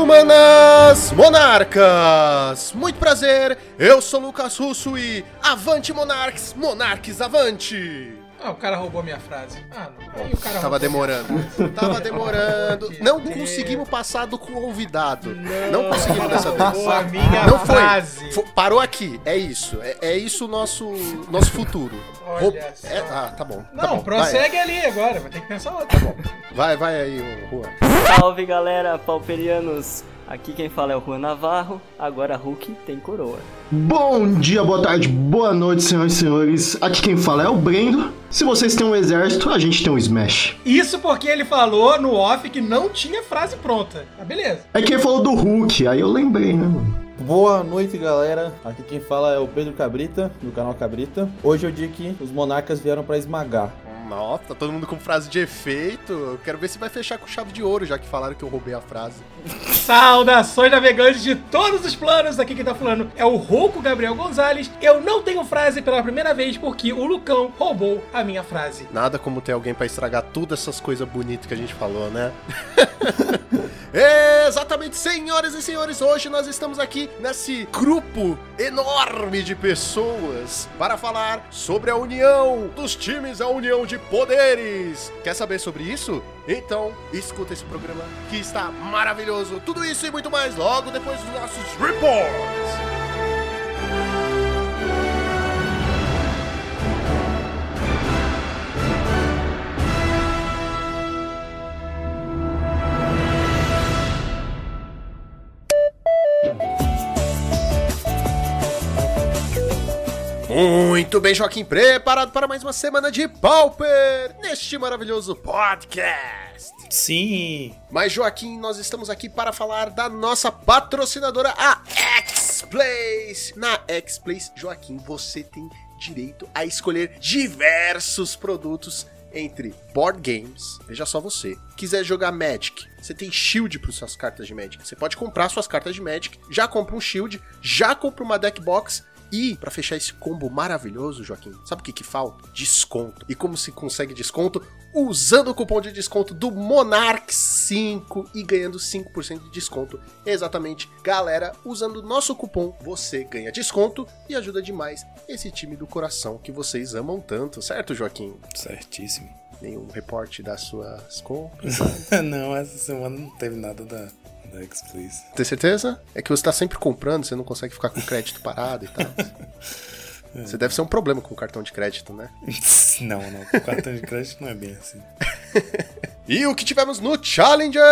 Quatro manas monarcas! Muito prazer, eu sou Lucas Russo e avante monarques, monarques avante! Ah, o cara roubou minha frase. Ah, não. Aí o cara Tava demorando. Tava demorando. De Não conseguimos passar do convidado. Não, Não conseguimos dessa vez. a minha Não foi. frase. Fo- Parou aqui. É isso. É, é isso o nosso, nosso futuro. Olha Roub- é- ah, tá bom. tá Não, bom. prossegue ali agora. Vai ter que pensar outro. Vai, vai, vai aí, Juan. Salve galera, pauperianos! Aqui quem fala é o Juan Navarro, agora Hulk tem coroa. Bom dia, boa tarde, boa noite, senhoras e senhores. Aqui quem fala é o Brendo. Se vocês têm um exército, a gente tem um Smash. Isso porque ele falou no off que não tinha frase pronta. Mas beleza. É que ele falou do Hulk, aí eu lembrei, né, mano? Boa noite, galera. Aqui quem fala é o Pedro Cabrita, do canal Cabrita. Hoje é o dia que os monarcas vieram pra esmagar. Nossa, tá todo mundo com frase de efeito. Eu quero ver se vai fechar com chave de ouro, já que falaram que eu roubei a frase. Saudações navegantes de todos os planos. Aqui quem tá falando é o Rouco Gabriel Gonzalez. Eu não tenho frase pela primeira vez porque o Lucão roubou a minha frase. Nada como ter alguém pra estragar todas essas coisas bonitas que a gente falou, né? Exatamente, senhoras e senhores, hoje nós estamos aqui nesse grupo enorme de pessoas para falar sobre a união dos times, a união de poderes. Quer saber sobre isso? Então, escuta esse programa que está maravilhoso. Tudo isso e muito mais logo depois dos nossos reports. Muito bem, Joaquim, preparado para mais uma semana de Pauper neste maravilhoso podcast. Sim. Mas, Joaquim, nós estamos aqui para falar da nossa patrocinadora, a X-Place. Na X-Place, Joaquim, você tem direito a escolher diversos produtos entre board games, veja só você, quiser jogar Magic, você tem shield para suas cartas de Magic. Você pode comprar suas cartas de Magic, já compra um shield, já compra uma deck box e, pra fechar esse combo maravilhoso, Joaquim, sabe o que que falta? Desconto. E como se consegue desconto? Usando o cupom de desconto do Monarch5 e ganhando 5% de desconto. Exatamente. Galera, usando o nosso cupom, você ganha desconto e ajuda demais esse time do coração que vocês amam tanto, certo, Joaquim? Certíssimo. Nenhum reporte das suas compras? não, essa semana não teve nada da, da X-Please. Tem certeza? É que você tá sempre comprando, você não consegue ficar com crédito parado e tal. Você deve ser um problema com cartão de crédito, né? não, não. O cartão de crédito não é bem assim. E o que tivemos no Challenger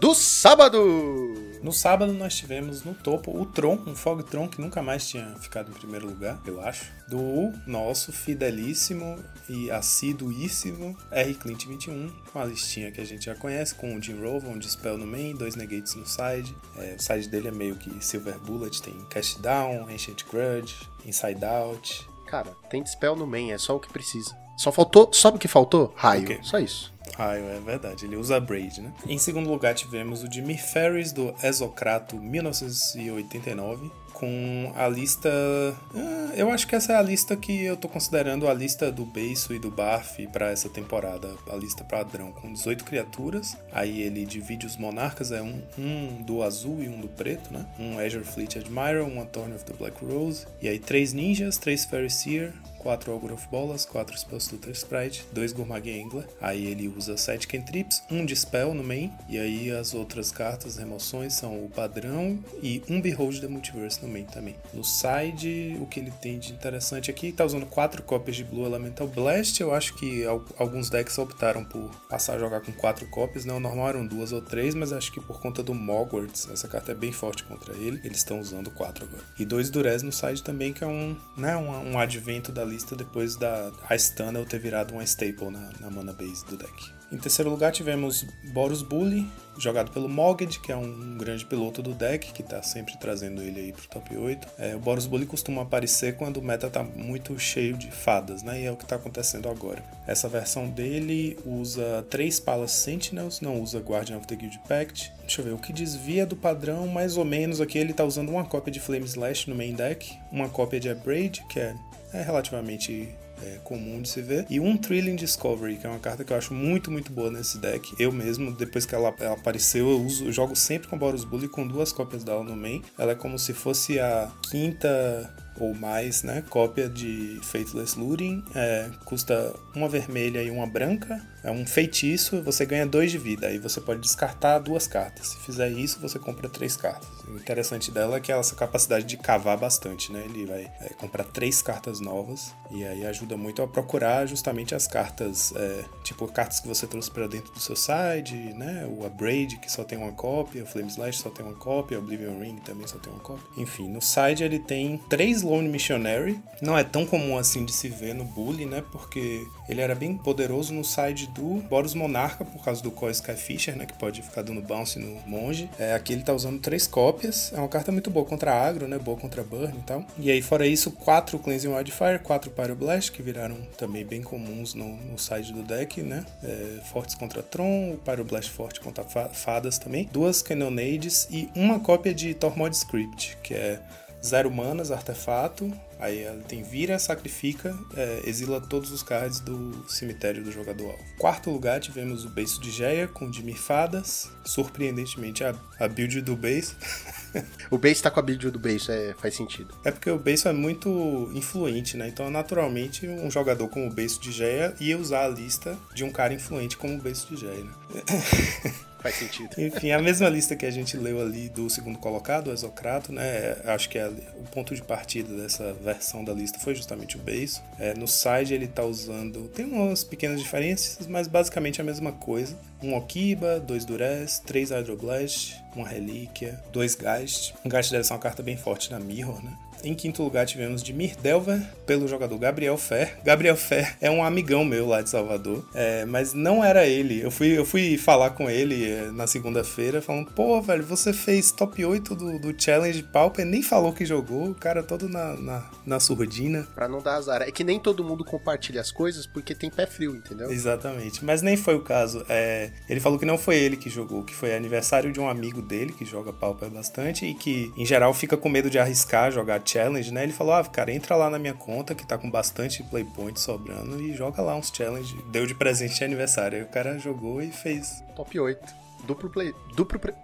do sábado? No sábado nós tivemos no topo o Tron, um Fog Tron que nunca mais tinha ficado em primeiro lugar, eu acho. Do nosso fidelíssimo e assiduíssimo R. Clint 21, com a listinha que a gente já conhece, com o Jim Rover, um Dispel no main, dois Negates no side. É, o side dele é meio que Silver Bullet, tem Cast Down, Ancient Grudge, Inside Out. Cara, tem dispel no main, é só o que precisa. Só faltou, sabe o que faltou? Raio, O quê? só isso. Ah, é verdade, ele usa Braid, né? Em segundo lugar tivemos o Jimmy Ferris do Exocrato 1989, com a lista. Ah, eu acho que essa é a lista que eu tô considerando a lista do Beiço e do Barf para essa temporada, a lista padrão, com 18 criaturas. Aí ele divide os monarcas, é um, um do azul e um do preto, né? Um Azure Fleet Admiral, um Attorney of the Black Rose, e aí três ninjas, três Fairy Seer, 4 Ogre Bolas, 4 Spells Tutor Sprite, 2 Gourmag Angler. Aí ele usa 7 Cantrips, 1 Dispel no main. E aí as outras cartas, remoções, são o padrão e um Behold the Multiverse no main também. No side, o que ele tem de interessante aqui, tá usando 4 cópias de Blue Elemental Blast. Eu acho que al- alguns decks optaram por passar a jogar com 4 cópias, né? O normal eram 2 ou 3, mas acho que por conta do Mogwarts, essa carta é bem forte contra ele, eles estão usando 4 agora. E 2 Durez no side também, que é um, né, um, um advento da lista depois da Ice Tunnel ter virado uma staple na, na mana base do deck. Em terceiro lugar tivemos Boros Bully, jogado pelo Mogged, que é um grande piloto do deck, que tá sempre trazendo ele aí pro top 8. É, o Boros Bully costuma aparecer quando o meta tá muito cheio de fadas, né? E é o que tá acontecendo agora. Essa versão dele usa três Palace Sentinels, não usa Guardian of the Guild Pact. Deixa eu ver, o que desvia do padrão, mais ou menos aqui, ele tá usando uma cópia de Flame Slash no main deck, uma cópia de Abrade, que é, é relativamente é comum de se ver. E um Thrilling Discovery, que é uma carta que eu acho muito, muito boa nesse deck. Eu mesmo, depois que ela, ela apareceu, eu, uso, eu jogo sempre com Boros Bully com duas cópias dela no main. Ela é como se fosse a quinta ou mais, né? Cópia de Faithless Looting. É, custa uma vermelha e uma branca. É um feitiço, você ganha dois de vida. Aí você pode descartar duas cartas. Se fizer isso, você compra três cartas. O interessante dela é que ela essa capacidade de cavar bastante, né? Ele vai é, comprar três cartas novas. E aí ajuda muito a procurar justamente as cartas, é, tipo cartas que você trouxe para dentro do seu side, né? O Abrade, que só tem uma cópia. O Flame Slash só tem uma cópia. O Oblivion Ring também só tem uma cópia. Enfim, no side ele tem três Lone Missionary. Não é tão comum assim de se ver no Bully, né? Porque ele era bem poderoso no side do Boros Monarca, por causa do Koi Skyfisher, né? Que pode ficar dando bounce no monge. É, aqui ele tá usando três cópias. É uma carta muito boa contra agro, né? Boa contra burn e tal. E aí, fora isso, quatro Cleansing Wildfire, quatro Pyroblast, que viraram também bem comuns no, no side do deck, né? É, fortes contra Tron, o Pyroblast forte contra fadas também. Duas Cannonades e uma cópia de Tormod Script, que é zero manas, artefato. Aí ela tem vira, sacrifica, é, exila todos os cards do cemitério do jogador alvo. Quarto lugar tivemos o beiço de Geia com Dimir Fadas. Surpreendentemente a, a build do beiço. o beiço tá com a build do beiço, é, faz sentido. É porque o beiço é muito influente, né? Então naturalmente um jogador como o beiço de Geia ia usar a lista de um cara influente como o beiço de Geia, né? Faz sentido. Enfim, a mesma lista que a gente leu ali do segundo colocado, o Exocrato, né? Acho que é o ponto de partida dessa versão da lista foi justamente o beiço. É, no side ele tá usando. Tem umas pequenas diferenças, mas basicamente a mesma coisa. Um Okiba, dois Durez, três Hydroblast, uma Relíquia, dois Geist. Um Geist deve ser uma carta bem forte na Mirror, né? Em quinto lugar tivemos de Delver, pelo jogador Gabriel Fer. Gabriel Fer é um amigão meu lá de Salvador, é, mas não era ele. Eu fui, eu fui falar com ele é, na segunda-feira, falando: pô, velho, você fez top 8 do, do Challenge Pauper, nem falou que jogou, o cara todo na, na, na surdina. Pra não dar azar. É que nem todo mundo compartilha as coisas porque tem pé frio, entendeu? Exatamente. Mas nem foi o caso. É, ele falou que não foi ele que jogou, que foi aniversário de um amigo dele que joga Pauper bastante e que, em geral, fica com medo de arriscar jogar challenge, né? Ele falou: ah, cara, entra lá na minha conta que tá com bastante playpoint sobrando e joga lá uns challenge. Deu de presente de aniversário. Aí o cara jogou e fez. Top 8. Duplo play. Duplo pre...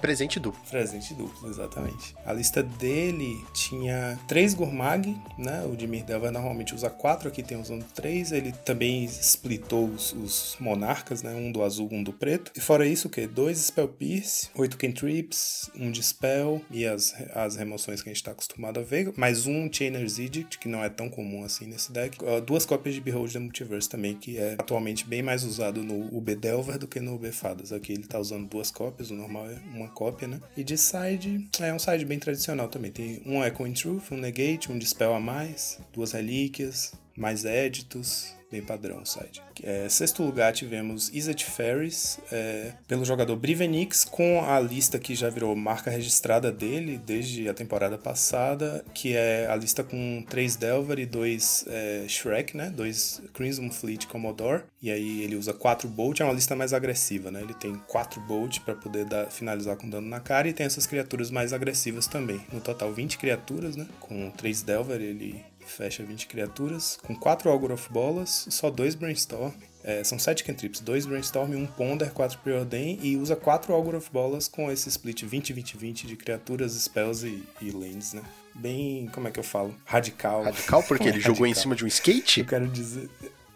Presente duplo. Presente duplo, exatamente. A lista dele tinha três Gurmag, né? O Dimir Delva normalmente usa quatro, aqui tem usando três. Ele também splitou os, os, monarcas, né? Um do azul, um do preto. E fora isso, o quê? Dois Spell Pierce, oito Cantrips, um Dispel e as, as remoções que a gente tá acostumado a ver. Mais um Chainer's Edict, que não é tão comum assim nesse deck. Duas cópias de Behold the Multiverse também, que é atualmente bem mais usado no UB Delver do que no UB Fadas. Aqui ele tá usando duas cópias, o normal é uma cópia, né? E de side, é um side bem tradicional também. Tem um Echo in Truth, um Negate, um Dispel a mais, duas relíquias, mais éditos, bem padrão o site. É, sexto lugar tivemos Izzet Ferris, é, pelo jogador Brivenix, com a lista que já virou marca registrada dele desde a temporada passada, que é a lista com três Delver e dois é, Shrek, né? Dois Crimson Fleet Commodore. E aí ele usa quatro Bolt, é uma lista mais agressiva, né? Ele tem quatro Bolt para poder dar, finalizar com dano na cara e tem essas criaturas mais agressivas também. No total 20 criaturas, né? Com três Delver ele fecha 20 criaturas, com 4 Augur of Bolas, só 2 Brainstorm. É, são 7 cantrips, 2 Brainstorm, 1 Ponder, 4 Preordain e usa 4 Augur of Bolas com esse split 20-20-20 de criaturas, spells e, e lands, né? Bem, como é que eu falo? Radical. Radical porque ele jogou em cima de um skate? Eu quero dizer...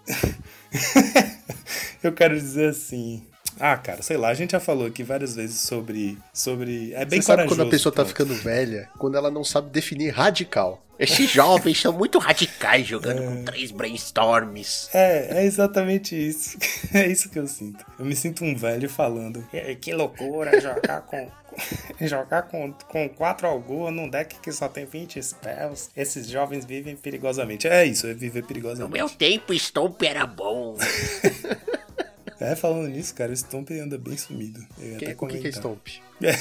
eu quero dizer assim, ah, cara, sei lá, a gente já falou aqui várias vezes sobre. sobre é bem Você sabe quando a pessoa tá ficando velha? Quando ela não sabe definir radical. Esses jovens são muito radicais jogando é... com três brainstorms. É, é exatamente isso. É isso que eu sinto. Eu me sinto um velho falando. Que loucura jogar com. jogar com, com quatro algoa num deck que só tem 20 spells. Esses jovens vivem perigosamente. É isso, é viver perigosamente. No meu tempo, Stomp era bom. É, falando nisso, cara, o Stomp anda bem sumido. Eu que, o que, que é Stomp? É.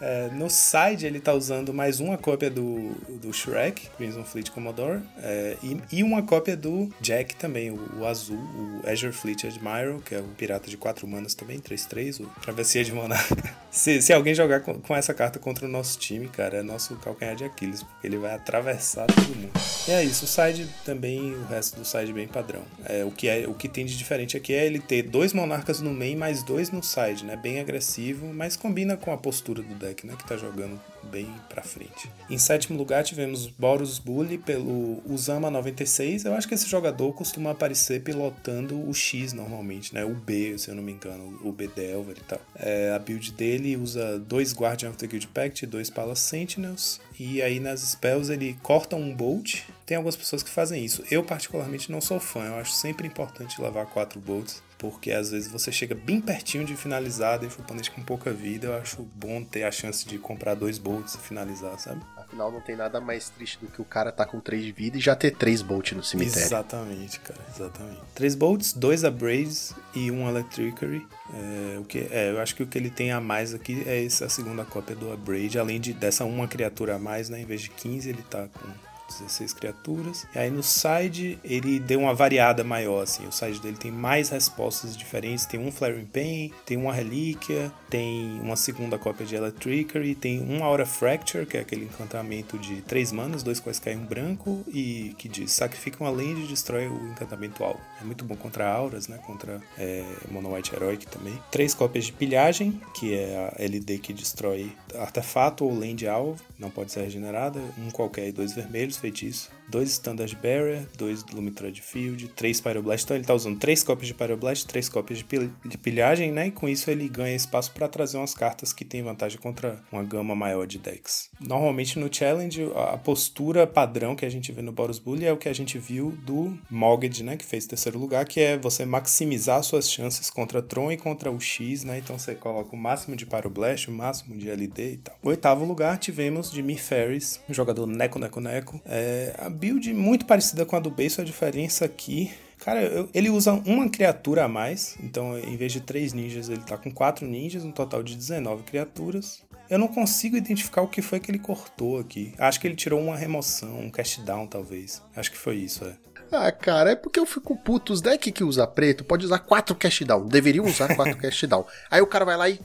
É, no side ele tá usando mais uma cópia do, do Shrek, Crimson Fleet Commodore, é, e, e, uma cópia do Jack também, o, o, azul, o Azure Fleet Admiral, que é o pirata de 4 manas também, 3-3, o Travessia de Monarca. se, se alguém jogar com, com, essa carta contra o nosso time, cara, é nosso calcanhar de Aquiles, porque ele vai atravessar todo mundo. E é isso, o side também, o resto do side bem padrão. É, o, que é, o que tem de diferente aqui é ele ter dois monarcas no main mais dois no side, né? Bem agressivo, mas combina com a postura do deck, né? Que tá jogando bem pra frente. Em sétimo lugar tivemos Boros Bully pelo Usama 96. Eu acho que esse jogador costuma aparecer pilotando o X normalmente, né? O B, se eu não me engano, o B Delver e tal. É, a build dele usa dois Guardian of the Guild Pact, dois Palace Sentinels. E aí nas spells ele corta um Bolt. Tem algumas pessoas que fazem isso. Eu particularmente não sou fã. Eu acho sempre importante levar quatro Bolts porque às vezes você chega bem pertinho de finalizar, deixa o oponente com pouca vida. Eu acho bom ter a chance de comprar dois bolts e finalizar, sabe? Afinal, não tem nada mais triste do que o cara tá com três de vida e já ter três bolts no cemitério. Exatamente, cara, exatamente. Três bolts, dois abrades e um electricary. É, o que, é, eu acho que o que ele tem a mais aqui é essa segunda cópia do abrade, além de dessa uma criatura a mais, né? Em vez de 15, ele tá com 16 criaturas. E aí no side ele deu uma variada maior, assim. O side dele tem mais respostas diferentes. Tem um Flaring Pain, tem uma relíquia, tem uma segunda cópia de Electricary, tem uma Aura Fracture, que é aquele encantamento de 3 manas, dois quais caem um branco, e que diz sacrifica uma land e destrói o encantamento alvo. É muito bom contra auras, né? Contra é, Mono White Heroic também. Três cópias de pilhagem, que é a LD que destrói artefato ou land alvo, não pode ser regenerada. Um qualquer e dois vermelhos feitiço dois Standard Barrier, dois Lumitrud Field, três Pyroblast. Então ele tá usando três cópias de Pyroblast, três cópias de, pil de pilhagem, né? E com isso ele ganha espaço para trazer umas cartas que tem vantagem contra uma gama maior de decks. Normalmente no Challenge, a postura padrão que a gente vê no Boros Bully é o que a gente viu do Mogged, né? Que fez terceiro lugar, que é você maximizar suas chances contra Tron e contra o X, né? Então você coloca o máximo de Pyroblast, o máximo de LD e tal. Oitavo lugar tivemos Me Ferris, um jogador Neco Neco Neco. É, build muito parecida com a do base, a diferença aqui Cara, eu, ele usa uma criatura a mais, então em vez de três ninjas, ele tá com quatro ninjas, um total de 19 criaturas. Eu não consigo identificar o que foi que ele cortou aqui. Acho que ele tirou uma remoção, um cast down, talvez. Acho que foi isso, é. Ah, cara, é porque eu fico puto. Os deck que usa preto pode usar quatro cast down. Deveriam usar quatro cast down. Aí o cara vai lá e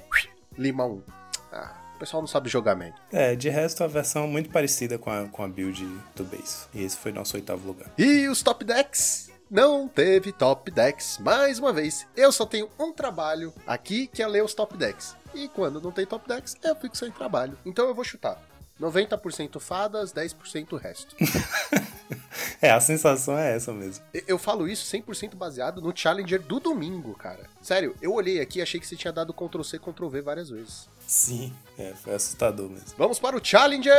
lima um. Ah, pessoal não sabe jogar médio. É, de resto a versão é muito parecida com a, com a build do base. E esse foi nosso oitavo lugar. E os top decks? Não teve top decks. Mais uma vez, eu só tenho um trabalho aqui que é ler os top decks. E quando não tem top decks, eu fico sem trabalho. Então eu vou chutar. 90% fadas, 10% resto. é, a sensação é essa mesmo. Eu falo isso 100% baseado no Challenger do domingo, cara. Sério, eu olhei aqui e achei que você tinha dado Ctrl-C, Ctrl-V várias vezes. Sim, é, foi assustador mesmo. Vamos para o Challenger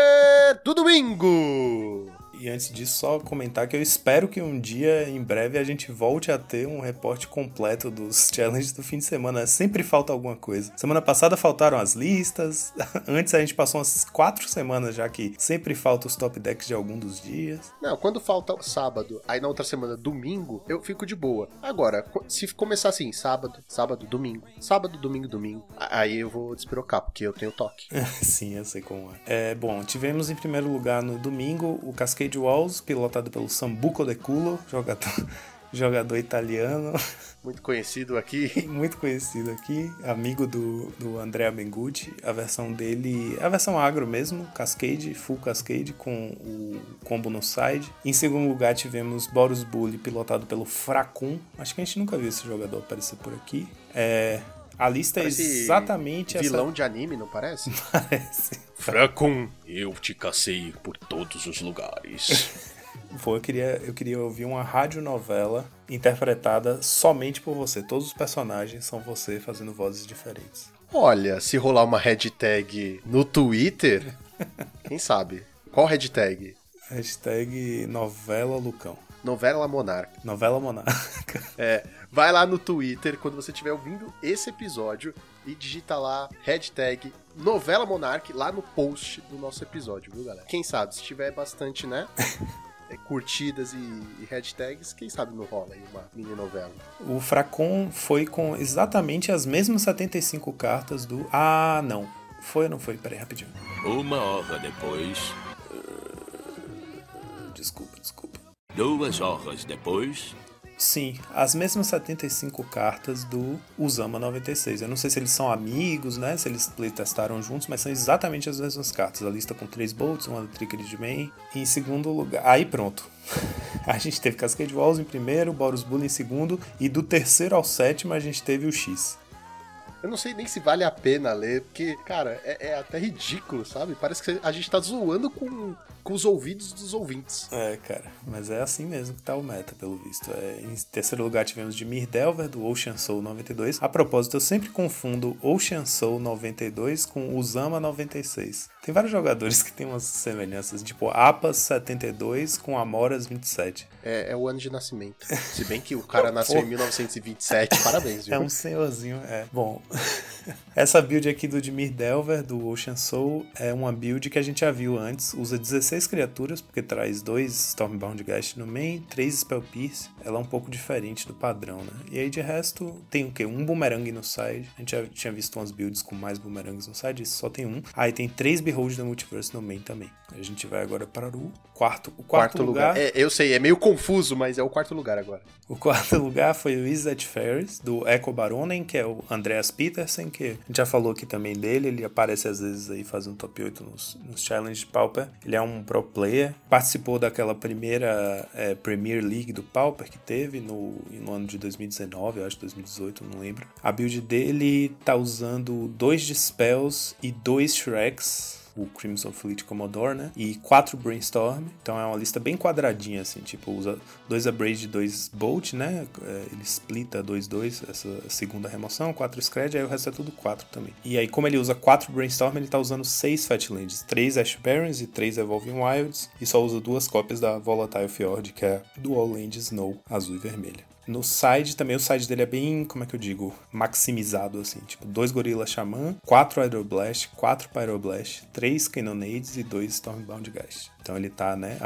do domingo! E antes disso, só comentar que eu espero que um dia, em breve, a gente volte a ter um reporte completo dos challenges do fim de semana. Sempre falta alguma coisa. Semana passada faltaram as listas. Antes a gente passou umas quatro semanas já que sempre falta os top decks de algum dos dias. Não, quando falta sábado, aí na outra semana, domingo, eu fico de boa. Agora, se começar assim, sábado, sábado, domingo, sábado, domingo, domingo, aí eu vou despirocar, porque eu tenho toque. Sim, eu sei como é. é. Bom, tivemos em primeiro lugar no domingo o Cascade Walls, pilotado pelo Sambuco De Culo, jogador, jogador italiano. Muito conhecido aqui. Muito conhecido aqui, amigo do, do Andrea Bengucci. A versão dele, a versão agro mesmo, Cascade, Full Cascade, com o combo no side. Em segundo lugar tivemos Boros Bully, pilotado pelo Fracum. Acho que a gente nunca viu esse jogador aparecer por aqui. É, a lista é Parece é exatamente vilão essa. de anime, não parece? Parece. Fracum, eu te cacei por todos os lugares. Pô, eu queria, eu queria ouvir uma radionovela interpretada somente por você. Todos os personagens são você fazendo vozes diferentes. Olha, se rolar uma hashtag no Twitter, quem sabe? Qual hashtag? Hashtag novela Lucão. Novela Monarca. Novela Monarca. É, vai lá no Twitter quando você estiver ouvindo esse episódio e digita lá hashtag Novela Monarque lá no post do nosso episódio, viu, galera? Quem sabe, se tiver bastante, né? é, curtidas e, e, hashtags, quem sabe não rola aí uma mini novela. O Fracon foi com exatamente as mesmas 75 cartas do. Ah, não. Foi ou não foi? Peraí, rapidinho. Uma hora depois, Desculpa, desculpa. Duas horas depois, Sim, as mesmas 75 cartas do Usama 96. Eu não sei se eles são amigos, né? Se eles playtestaram juntos, mas são exatamente as mesmas cartas. A lista com três bolts, uma Trickle de main. E em segundo lugar. Aí pronto. A gente teve Cascade Walls em primeiro, Boros Bull em segundo. E do terceiro ao sétimo a gente teve o X. Eu não sei nem se vale a pena ler, porque, cara, é, é até ridículo, sabe? Parece que a gente tá zoando com, com os ouvidos dos ouvintes. É, cara, mas é assim mesmo que tá o meta, pelo visto. É, em terceiro lugar tivemos Dimir Delver, do Ocean Soul 92. A propósito, eu sempre confundo Ocean Soul 92 com Usama 96. Tem vários jogadores que têm umas semelhanças, tipo Apas 72 com Amoras 27. É, é o ano de nascimento. Se bem que o cara nasceu em 1927, parabéns, viu? É um senhorzinho, é. Bom, essa build aqui do Dimir Delver, do Ocean Soul, é uma build que a gente já viu antes. Usa 16 criaturas, porque traz dois Stormbound Gast no main, três Spell Pierce. Ela é um pouco diferente do padrão, né? E aí de resto, tem o quê? Um Boomerang no side. A gente já tinha visto umas builds com mais Boomerangs no side, esse só tem um. Aí tem três Behold da Multiverse no main também. A gente vai agora para o quarto. O quarto, Quarto lugar, lugar. É, eu sei, é meio confuso, mas é o quarto lugar agora. o quarto lugar foi o Izzet Ferris, do Echo Baronen, que é o Andreas Petersen, que a gente já falou aqui também dele. Ele aparece às vezes aí fazendo top 8 nos, nos Challenge de Pauper. Ele é um pro player. Participou daquela primeira é, Premier League do Pauper que teve no, no ano de 2019, eu acho 2018, não lembro. A build dele tá usando dois Dispels e dois Shreks o Crimson Fleet Commodore, né? E quatro Brainstorm. Então é uma lista bem quadradinha, assim. Tipo, usa dois Abrade e dois Bolt, né? É, Ele splita 2-2, essa segunda remoção, quatro Scred, aí o resto é tudo quatro também. E aí, como ele usa quatro Brainstorm, ele tá usando seis Fatlands, três Ash Barons e três Evolving Wilds. E só usa duas cópias da Volatile Fjord, que é Dual Land Snow, azul e vermelha. No side também, o side dele é bem, como é que eu digo, maximizado, assim. Tipo, dois Gorilla Xamã, quatro Aeroblast, quatro Pyroblast, três Cannonades e dois Stormbound Gast. Então ele tá, né,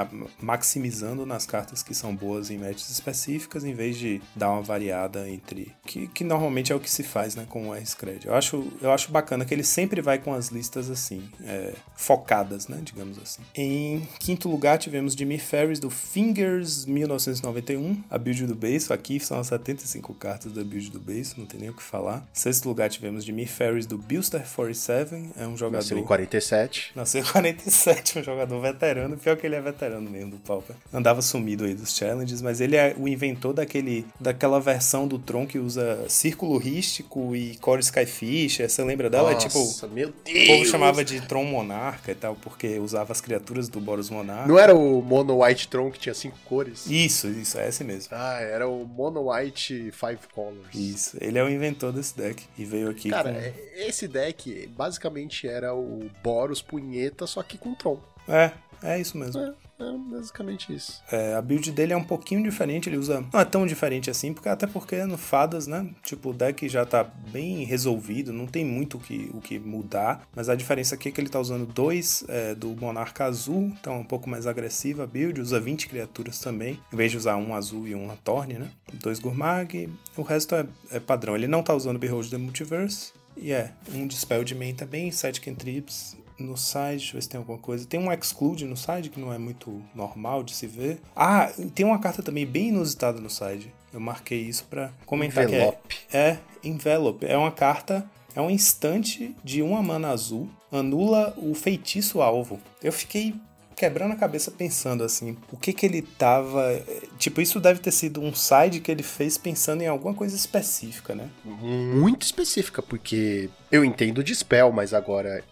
maximizando nas cartas que são boas em matches específicas, em vez de dar uma variada entre... Que, que normalmente é o que se faz, né, com o R-Scred. Eu acho, eu acho bacana que ele sempre vai com as listas, assim, é, focadas, né, digamos assim. Em quinto lugar tivemos Jimmy Ferris do Fingers 1991, a build do base. Aqui são as 75 cartas da build do base, não tem nem o que falar. Sexto lugar tivemos Jimmy Ferris do Bilster 47, é um jogador... Nasceu em 47. Nasceu em 47, um jogador veterano. Pior que ele é veterano mesmo do Pauper. Andava sumido aí dos challenges, mas ele é o inventor daquele, daquela versão do Tron que usa círculo rístico e Core Skyfish. Você lembra dela? é tipo. Nossa, meu O Deus! povo chamava de Tron Monarca e tal, porque usava as criaturas do Boros Monarca. Não era o Mono White Tron que tinha cinco cores? Isso, isso, é esse mesmo. Ah, era o Mono White Five Colors. Isso, ele é o inventor desse deck e veio aqui Cara, com... é- esse deck basicamente era o Boros Punheta, só que com Tron. É, é isso mesmo. É, é basicamente isso. É, a build dele é um pouquinho diferente, ele usa. Não é tão diferente assim, porque até porque no Fadas, né? Tipo, o deck já tá bem resolvido, não tem muito o que, o que mudar. Mas a diferença aqui é que ele tá usando dois é, do Monarca Azul, então é um pouco mais agressiva a build, usa 20 criaturas também, em vez de usar um azul e um Torne, né? Dois Gurmag, o resto é, é padrão. Ele não tá usando Behold the Multiverse. E é, um Dispel de main também, 7 cantrips, no side, deixa eu ver se tem alguma coisa. Tem um exclude no side que não é muito normal de se ver. Ah, tem uma carta também bem inusitada no side. Eu marquei isso pra comentar Envelope. que é. É, Envelope. É uma carta, é um instante de uma mana azul, anula o feitiço alvo. Eu fiquei quebrando a cabeça pensando assim, o que que ele tava, tipo, isso deve ter sido um side que ele fez pensando em alguma coisa específica, né? Muito específica, porque eu entendo de spell, mas agora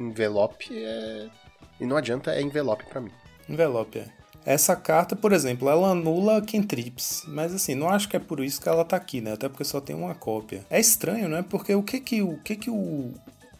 envelope é. E não adianta, é envelope pra mim. Envelope, é. Essa carta, por exemplo, ela anula Kentrips, mas assim, não acho que é por isso que ela tá aqui, né? Até porque só tem uma cópia. É estranho, né? Porque o que que o, que que o,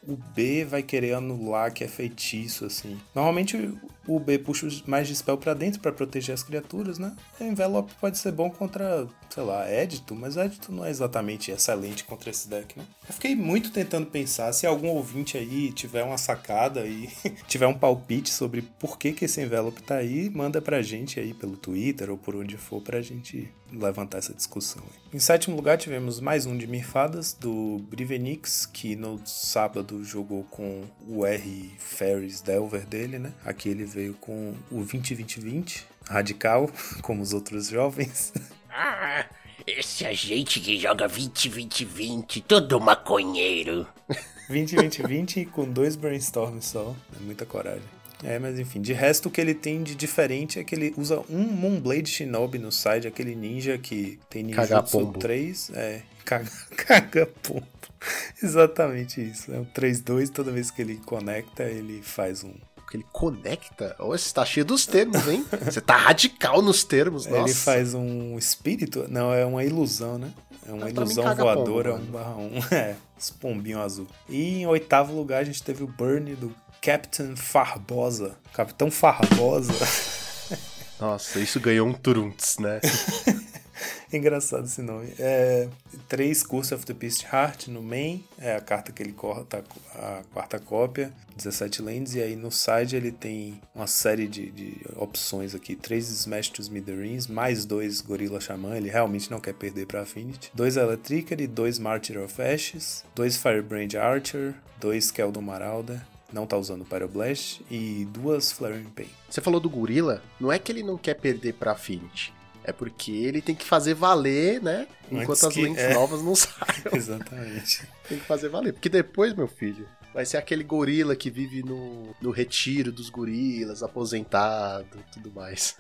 o B vai querer anular que é feitiço, assim? Normalmente O B puxa mais de spell pra dentro pra proteger as criaturas, né? O envelope pode ser bom contra, sei lá, Edito, mas Edito não é exatamente excelente contra esse deck, né? Eu fiquei muito tentando pensar se algum ouvinte aí tiver uma sacada e tiver um palpite sobre por que, que esse envelope tá aí, manda pra gente aí pelo Twitter ou por onde for pra gente levantar essa discussão. Aí. Em sétimo lugar tivemos mais um de Mirfadas, do Brivenix, que no sábado jogou com o R Ferris Delver dele, né? Aqui ele com o 20-20-20, radical, como os outros jovens. Ah, esse é a gente que joga 20-20-20, todo maconheiro. 20-20-20 com dois brainstorms só, é muita coragem. É, mas enfim, de resto o que ele tem de diferente é que ele usa um Moonblade Shinobi no side, aquele ninja que tem Ninjutsu Caga-pombo. 3, é, caga, caga pombo. Exatamente isso, é um 3-2, toda vez que ele conecta, ele faz um... Porque ele conecta. Ô, você tá cheio dos termos, hein? Você tá radical nos termos, nossa. Ele faz um espírito, não, é uma ilusão, né? É uma Ah, ilusão voadora pombo, 1 barra 1, é, os pombinhos azul. E em oitavo lugar a gente teve o Burn do Captain Farbosa. Capitão Farbosa. Nossa, isso ganhou um Turunts, né? Engraçado esse nome. É, três Curse of the Beast Heart no main, é a carta que ele corta, a quarta cópia, 17 lands, e aí no side ele tem uma série de, de opções aqui: três Smash to Smithereens, mais dois Gorilla Shaman, ele realmente não quer perder pra Affinity, dois Electricity, dois Martyr of Ashes, dois Firebrand Archer, dois Keldon Marauder, não tá usando Pyroblast, e duas Flaring Pain. Você falou do gorila, não é que ele não quer perder pra Affinity. É porque ele tem que fazer valer, né? Enquanto as lentes é. novas não saiam. Exatamente. Tem que fazer valer. Porque depois, meu filho, vai ser aquele gorila que vive no, no retiro dos gorilas, aposentado tudo mais.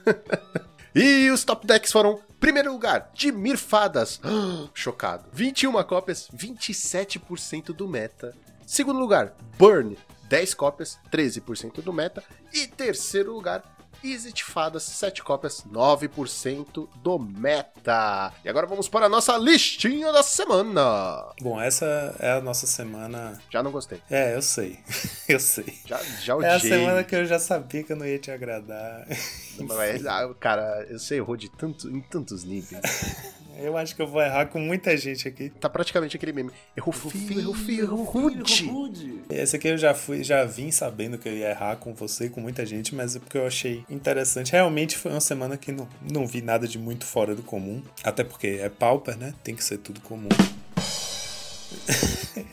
e os top decks foram: primeiro lugar, de Mirfadas. Chocado. 21 cópias, 27% do meta. Segundo lugar, Burn, 10 cópias, 13% do meta. E terceiro lugar, Exit Fadas, 7 cópias, 9% do meta. E agora vamos para a nossa listinha da semana. Bom, essa é a nossa semana. Já não gostei. É, eu sei. Eu sei. Já, já odiei. É a semana que eu já sabia que eu não ia te agradar. Mas, ah, cara, você errou de tanto, em tantos níveis. Eu acho que eu vou errar com muita gente aqui. Tá praticamente aquele meme. Errou feio, errou feio, errou rude. Esse aqui eu já fui, já vim sabendo que eu ia errar com você e com muita gente, mas é porque eu achei interessante. Realmente foi uma semana que não, não vi nada de muito fora do comum. Até porque é Pauper, né? Tem que ser tudo comum.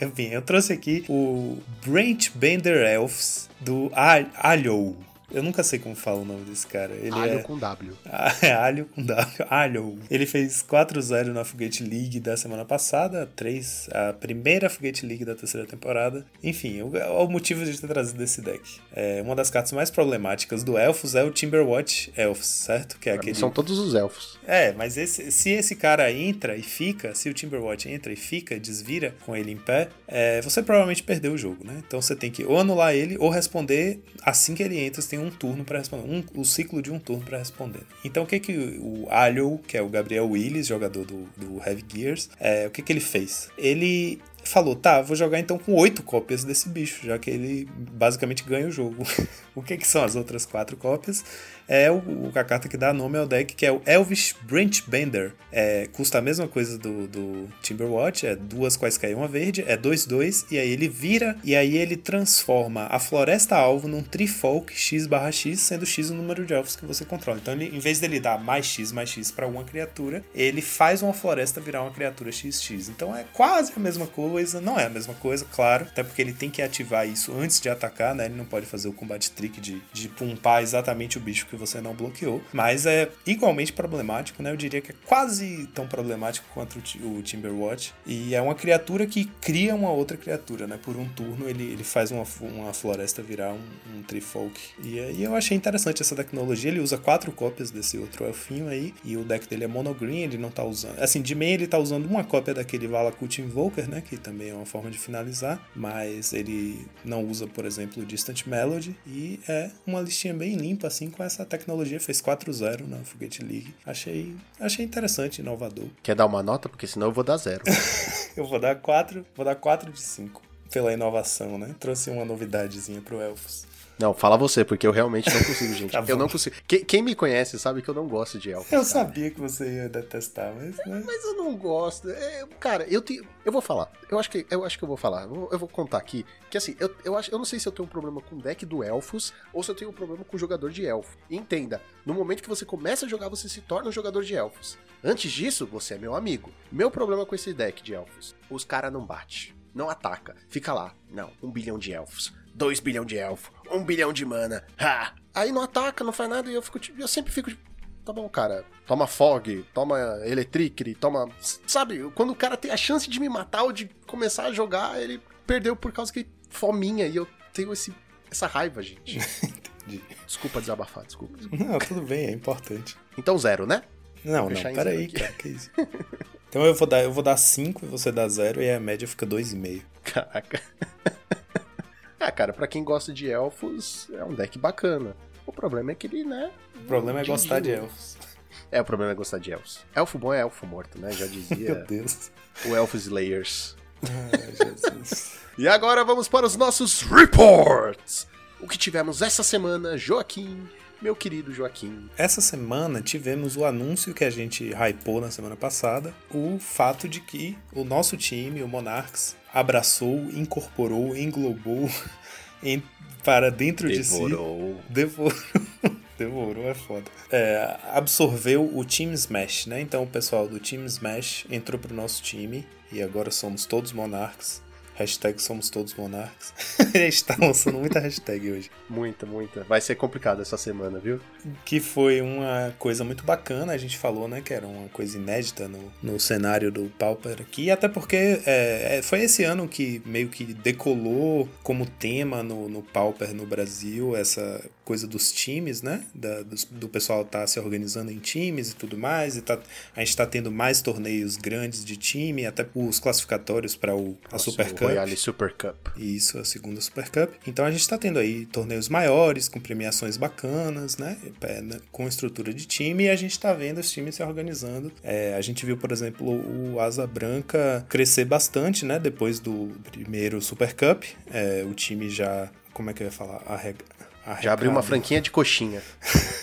Enfim, eu trouxe aqui o Branch Bender Elves do Al- Alho. Eu nunca sei como fala o nome desse cara. Ele Alho é... com W. Ah, é Alho com W. Alho. Ele fez 4-0 na Foguete League da semana passada, 3, a primeira Foguete League da terceira temporada. Enfim, o, o motivo de ter trazido esse deck. É, uma das cartas mais problemáticas do Elfos é o Timberwatch Elves, certo? Que é aquele. São todos os elfos. É, mas esse- se esse cara entra e fica, se o Timberwatch entra e fica, desvira com ele em pé, é, você provavelmente perdeu o jogo, né? Então você tem que ou anular ele ou responder assim que ele entra, você tem um turno pra responder, um, o ciclo de um turno pra responder. Então o que que o Alho, que é o Gabriel Willis, jogador do, do Heavy Gears, é, o que que ele fez? Ele falou, tá, vou jogar então com oito cópias desse bicho, já que ele basicamente ganha o jogo. o que que são as outras quatro cópias? É o, o- a carta que dá nome ao deck, que é o Elvish Branch Bender. É, custa a mesma coisa do, do Timberwatch, é duas quaisquer uma verde, é 2-2, e aí ele vira, e aí ele transforma a floresta alvo num Trifolk X barra X, sendo X o número de elfos que você controla. Então, ele, em vez dele dar mais X mais X pra uma criatura, ele faz uma floresta virar uma criatura XX. Então é quase a mesma coisa, não é a mesma coisa, claro, até porque ele tem que ativar isso antes de atacar, né? Ele não pode fazer o combate trick de, de pumpar exatamente o bicho que você não bloqueou, mas é igualmente problemático, né? Eu diria que é quase tão problemático quanto o, Ti- o Timberwatch. E é uma criatura que cria uma outra criatura, né? Por um turno ele, ele faz uma, uma floresta virar um, um Trifolk. E aí eu achei interessante essa tecnologia. Ele usa quatro cópias desse outro elfinho aí. E o deck dele é monogreen, ele não tá usando. Assim, de main ele tá usando uma cópia daquele Valakut Invoker, né? Que também é uma forma de finalizar. Mas ele não usa, por exemplo, o Distant Melody. E é uma listinha bem limpa, assim, com essa tecnologia. Fez 4-0 na Foguete League. Achei, achei interessante, inovador. Quer dar uma nota? Porque senão eu vou dar zero. Eu vou dar 4, vou dar 4 de 5 pela inovação, né? Trouxe uma novidadezinha pro Elfos. Não, fala você, porque eu realmente não consigo, gente. Tá eu não consigo. Quem, quem me conhece sabe que eu não gosto de elfos. Eu cara. sabia que você ia detestar, mas. né? Mas eu não gosto. É, cara, eu tenho. Eu vou falar. Eu acho que eu acho que eu vou falar. Eu vou, eu vou contar aqui. Que assim, eu, eu, acho, eu não sei se eu tenho um problema com o deck do elfos ou se eu tenho um problema com o jogador de elfo. Entenda, no momento que você começa a jogar, você se torna um jogador de elfos. Antes disso, você é meu amigo. Meu problema com esse deck de elfos: os caras não bate, não ataca, fica lá. Não, um bilhão de elfos, dois bilhão de elfo, um bilhão de mana. Ha! Aí não ataca, não faz nada e eu fico tipo, eu sempre fico tipo, Tá bom, cara. Toma fog, toma electric, toma. Sabe, quando o cara tem a chance de me matar ou de começar a jogar, ele perdeu por causa que fominha. E eu tenho esse, essa raiva, gente. Entendi. Desculpa desabafar, desculpa. Não, tudo bem, é importante. Então, zero, né? Não, não, peraí, zero cara, que isso. Então eu vou dar, eu vou dar 5 e você dá 0 e a média fica 2,5. Caraca. Ah, cara, pra quem gosta de elfos, é um deck bacana. O problema é que ele, né? O problema é gostar de elfos. É, o problema é gostar de elfos. Elfo bom é elfo morto, né? Já Meu dizia Deus. o Elfo Slayers. Ai, Jesus. E agora vamos para os nossos reports. O que tivemos essa semana, Joaquim, meu querido Joaquim. Essa semana tivemos o anúncio que a gente hypou na semana passada, o fato de que o nosso time, o Monarchs, abraçou, incorporou, englobou em- para dentro de si. Devorou. Devorou. Devorou é foda. É, absorveu o Team Smash, né? Então o pessoal do Team Smash entrou pro nosso time e agora somos todos Monarchs. Hashtag somos todos Monarchs. A gente tá lançando muita hashtag hoje. Muita, muita. Vai ser complicado essa semana, viu? Que foi uma coisa muito bacana, a gente falou, né? Que era uma coisa inédita no, no cenário do Pauper aqui. Até porque é, é, foi esse ano que meio que decolou como tema no, no Pauper no Brasil, essa coisa dos times, né? Da- dos- do, pessoal tá se organizando em times e tudo mais. E tá, a gente tá tendo mais torneios grandes de time, até os classificatórios para a Super Cup. Royale Super Cup. Isso, a segunda Super Cup. Então a gente tá tendo aí torneios maiores, com premiações bacanas, né? É, né, Com estrutura de time, e a gente tá vendo os times se organizando. É, a gente viu, por exemplo, o Asa Branca crescer bastante, né? Depois do primeiro Super Cup. É, o time já. Como é que eu ia falar? Já abriu uma franquinha de coxinha.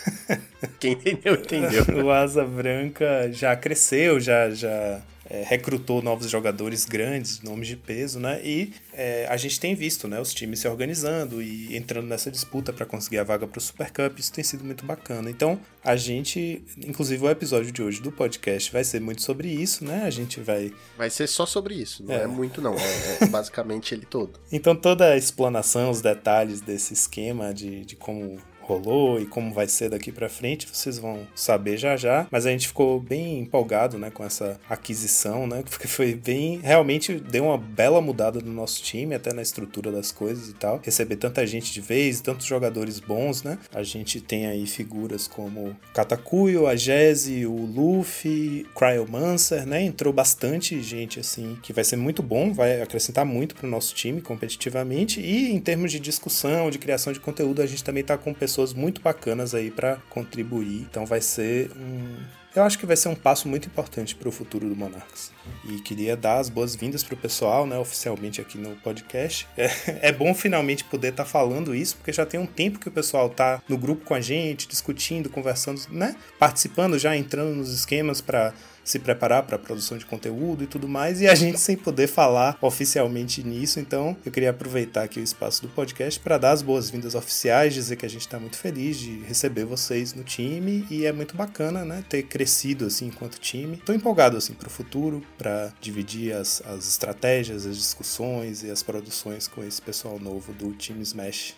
Quem entendeu, entendeu. o Asa Branca já cresceu, já, já é, recrutou novos jogadores grandes, nomes de peso, né? E é, a gente tem visto, né, os times se organizando e entrando nessa disputa para conseguir a vaga para o Super Cup. Isso tem sido muito bacana. Então, a gente, inclusive o episódio de hoje do podcast vai ser muito sobre isso, né? A gente vai Vai ser só sobre isso. Não é, É. muito, não. É, é basicamente ele todo. Então toda a explanação, os detalhes desse esquema de, de como rolou e como vai ser daqui pra frente, vocês vão saber já já. Mas a gente ficou bem empolgado, né, com essa aquisição, né, porque foi bem, realmente deu uma bela mudada no nosso time, até na estrutura das coisas e tal. Receber tanta gente de vez, tantos jogadores bons, né? A gente tem aí figuras como Katakuyo, a Jazzy, o Luffy, Cryomancer, né? Entrou bastante gente assim, que vai ser muito bom, vai acrescentar muito pro nosso time competitivamente e em termos de discussão, de criação de conteúdo, a gente também tá com pessoas muito bacanas aí para contribuir. Então vai ser um eu acho que vai ser um passo muito importante para o futuro do Monarchs. E queria dar as boas-vindas pro pessoal, né, oficialmente aqui no podcast. É, é bom finalmente poder estar falando isso, porque já tem um tempo que o pessoal tá no grupo com a gente, discutindo, conversando, né, participando já, entrando nos esquemas para se preparar para a produção de conteúdo e tudo mais, e a gente sem poder falar oficialmente nisso. Então, eu queria aproveitar aqui o espaço do podcast para dar as boas-vindas oficiais, dizer que a gente está muito feliz de receber vocês no time e é muito bacana, né, ter crescido assim enquanto time. Tô empolgado assim para o futuro, para dividir as, as estratégias, as discussões e as produções com esse pessoal novo do time Smash.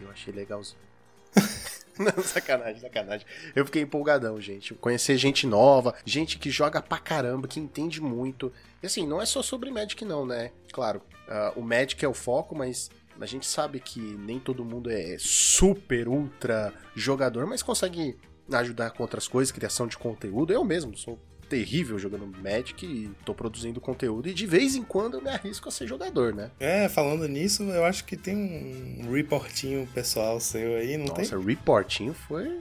Eu achei legalzinho. Não, sacanagem, sacanagem. Eu fiquei empolgadão, gente. Conhecer gente nova, gente que joga pra caramba, que entende muito. E assim, não é só sobre Magic, não, né? Claro, ah, o Magic é o foco, mas a gente sabe que nem todo mundo é super, ultra jogador, mas consegue ajudar com outras coisas, criação de conteúdo. Eu mesmo sou terrível jogando Magic e tô produzindo conteúdo e de vez em quando eu me arrisco a ser jogador, né? É, falando nisso, eu acho que tem um reportinho pessoal seu aí, não tem? Nossa, reportinho foi.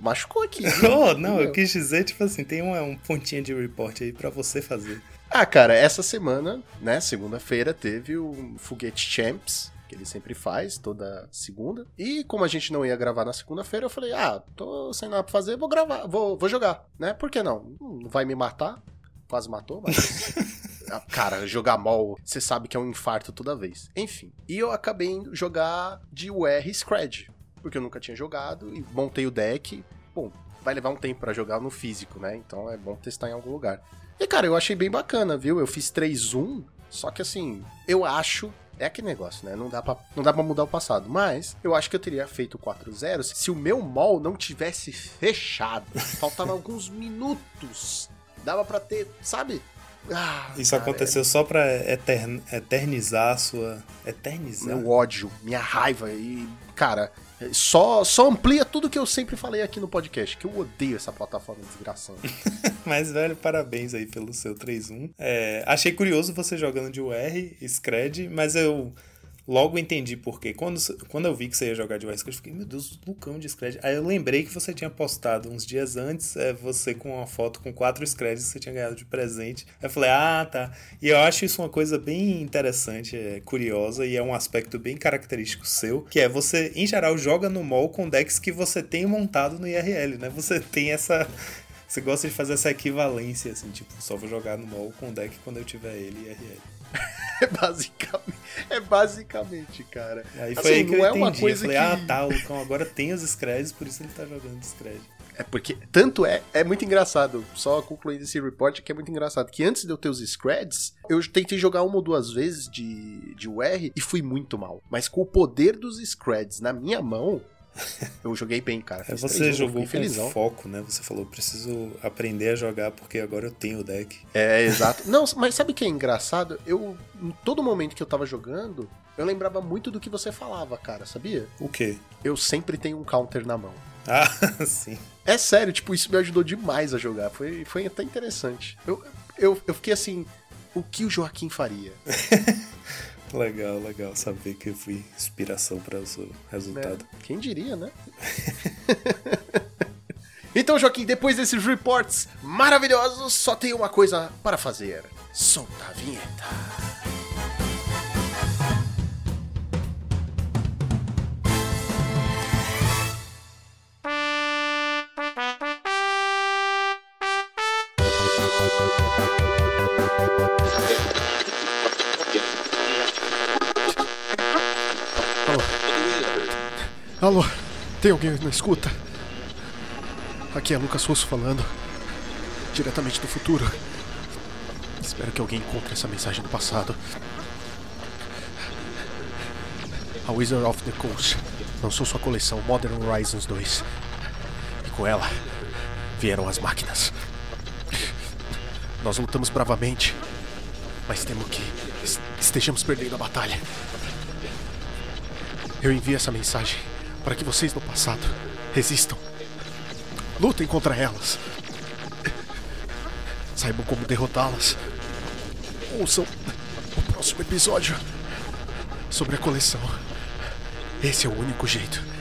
machucou aqui. Oh, não, eu quis dizer, tipo assim, tem um, um pontinho de report aí pra você fazer. Ah, cara, essa semana, né, segunda-feira, teve o Foguete Champs, que ele sempre faz, toda segunda. E como a gente não ia gravar na segunda-feira, eu falei, ah, tô sem nada pra fazer, vou gravar, vou, vou jogar, né? Por que não? Hum, Não vai me matar, quase matou, mas... Ah, Cara, jogar mal, você sabe que é um infarto toda vez. Enfim, e eu acabei indo jogar de UR Scred, porque eu nunca tinha jogado e montei o deck. Bom, vai levar um tempo pra jogar no físico, né? Então é bom testar em algum lugar. E cara, eu achei bem bacana, viu? Eu fiz 3-1, só que assim, eu acho. É aquele negócio, né? Não dá, pra, não dá pra mudar o passado. Mas eu acho que eu teria feito 4-0 se o meu mall não tivesse fechado. Faltavam alguns minutos. Dava pra ter, sabe? Ah, Isso cara, aconteceu só pra etern- eternizar a sua. Eternizar? meu ódio, minha raiva e, cara, só, só amplia tudo que eu sempre falei aqui no podcast, que eu odeio essa plataforma desgraçada. Mas, velho, parabéns aí pelo seu 3-1. É, achei curioso você jogando de UR, Scred, mas eu logo entendi por quê. Quando, quando eu vi que você ia jogar de UR, eu fiquei, meu Deus, Lucão de Scred. Aí eu lembrei que você tinha postado uns dias antes, é, você com uma foto com quatro Screds que você tinha ganhado de presente. Aí eu falei, ah, tá. E eu acho isso uma coisa bem interessante, é, curiosa, e é um aspecto bem característico seu, que é você, em geral, joga no mall com decks que você tem montado no IRL, né? Você tem essa... Você gosta de fazer essa equivalência, assim, tipo, só vou jogar no mall com o deck quando eu tiver ele IRL. É basicamente, é basicamente, cara. Aí foi Assim, aí que não eu é entendi. uma eu coisa falei, que- ah, tá, o Lucão agora tem os Screds, por isso ele tá jogando Scred. É porque, tanto é, é muito engraçado, só concluindo esse report, que é muito engraçado, que antes de eu ter os Screds, eu tentei jogar uma ou duas vezes de, de UR e fui muito mal. Mas com o poder dos Screds na minha mão, eu joguei bem, cara. É, Fiz você 3-1, eu jogou com felizão. foco, né? Você falou, preciso aprender a jogar porque agora eu tenho o deck. É, exato. Não, mas sabe o que é engraçado? Eu, em todo momento que eu tava jogando, eu lembrava muito do que você falava, cara, sabia? O quê? Eu sempre tenho um counter na mão. Ah, sim. É sério, tipo, isso me ajudou demais a jogar. Foi, foi até interessante. Eu, eu, eu fiquei assim, o que o Joaquim faria? Legal, legal saber que eu fui inspiração para o seu resultado. Quem diria, né? então, Joaquim, depois desses reports maravilhosos, só tem uma coisa para fazer. Solta a vinheta. Alô, tem alguém na escuta? Aqui é Lucas Russo falando, diretamente do futuro. Espero que alguém encontre essa mensagem do passado. A Wizard of the Coast lançou sua coleção Modern Horizons 2. E com ela vieram as máquinas. Nós lutamos bravamente, mas temo que es- estejamos perdendo a batalha. Eu envio essa mensagem para que vocês no passado resistam. Lutem contra elas. Saibam como derrotá-las. Ouçam o próximo episódio sobre a coleção. Esse é o único jeito.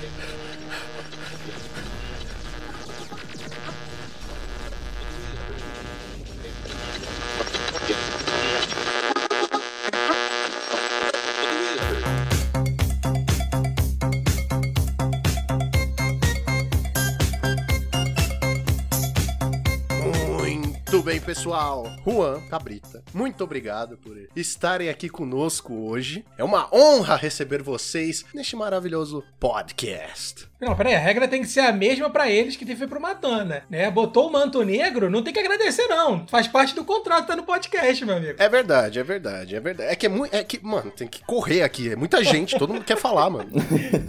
Pessoal. Juan Cabrita, muito obrigado por estarem aqui conosco hoje. É uma honra receber vocês neste maravilhoso podcast. Não, peraí, a regra tem que ser a mesma pra eles que teve pro Matana, né? Botou o manto negro, não tem que agradecer, não. Faz parte do contrato, tá no podcast, meu amigo. É verdade, é verdade, é verdade. É que é muito. É que, mano, tem que correr aqui. É muita gente, todo mundo quer falar, mano.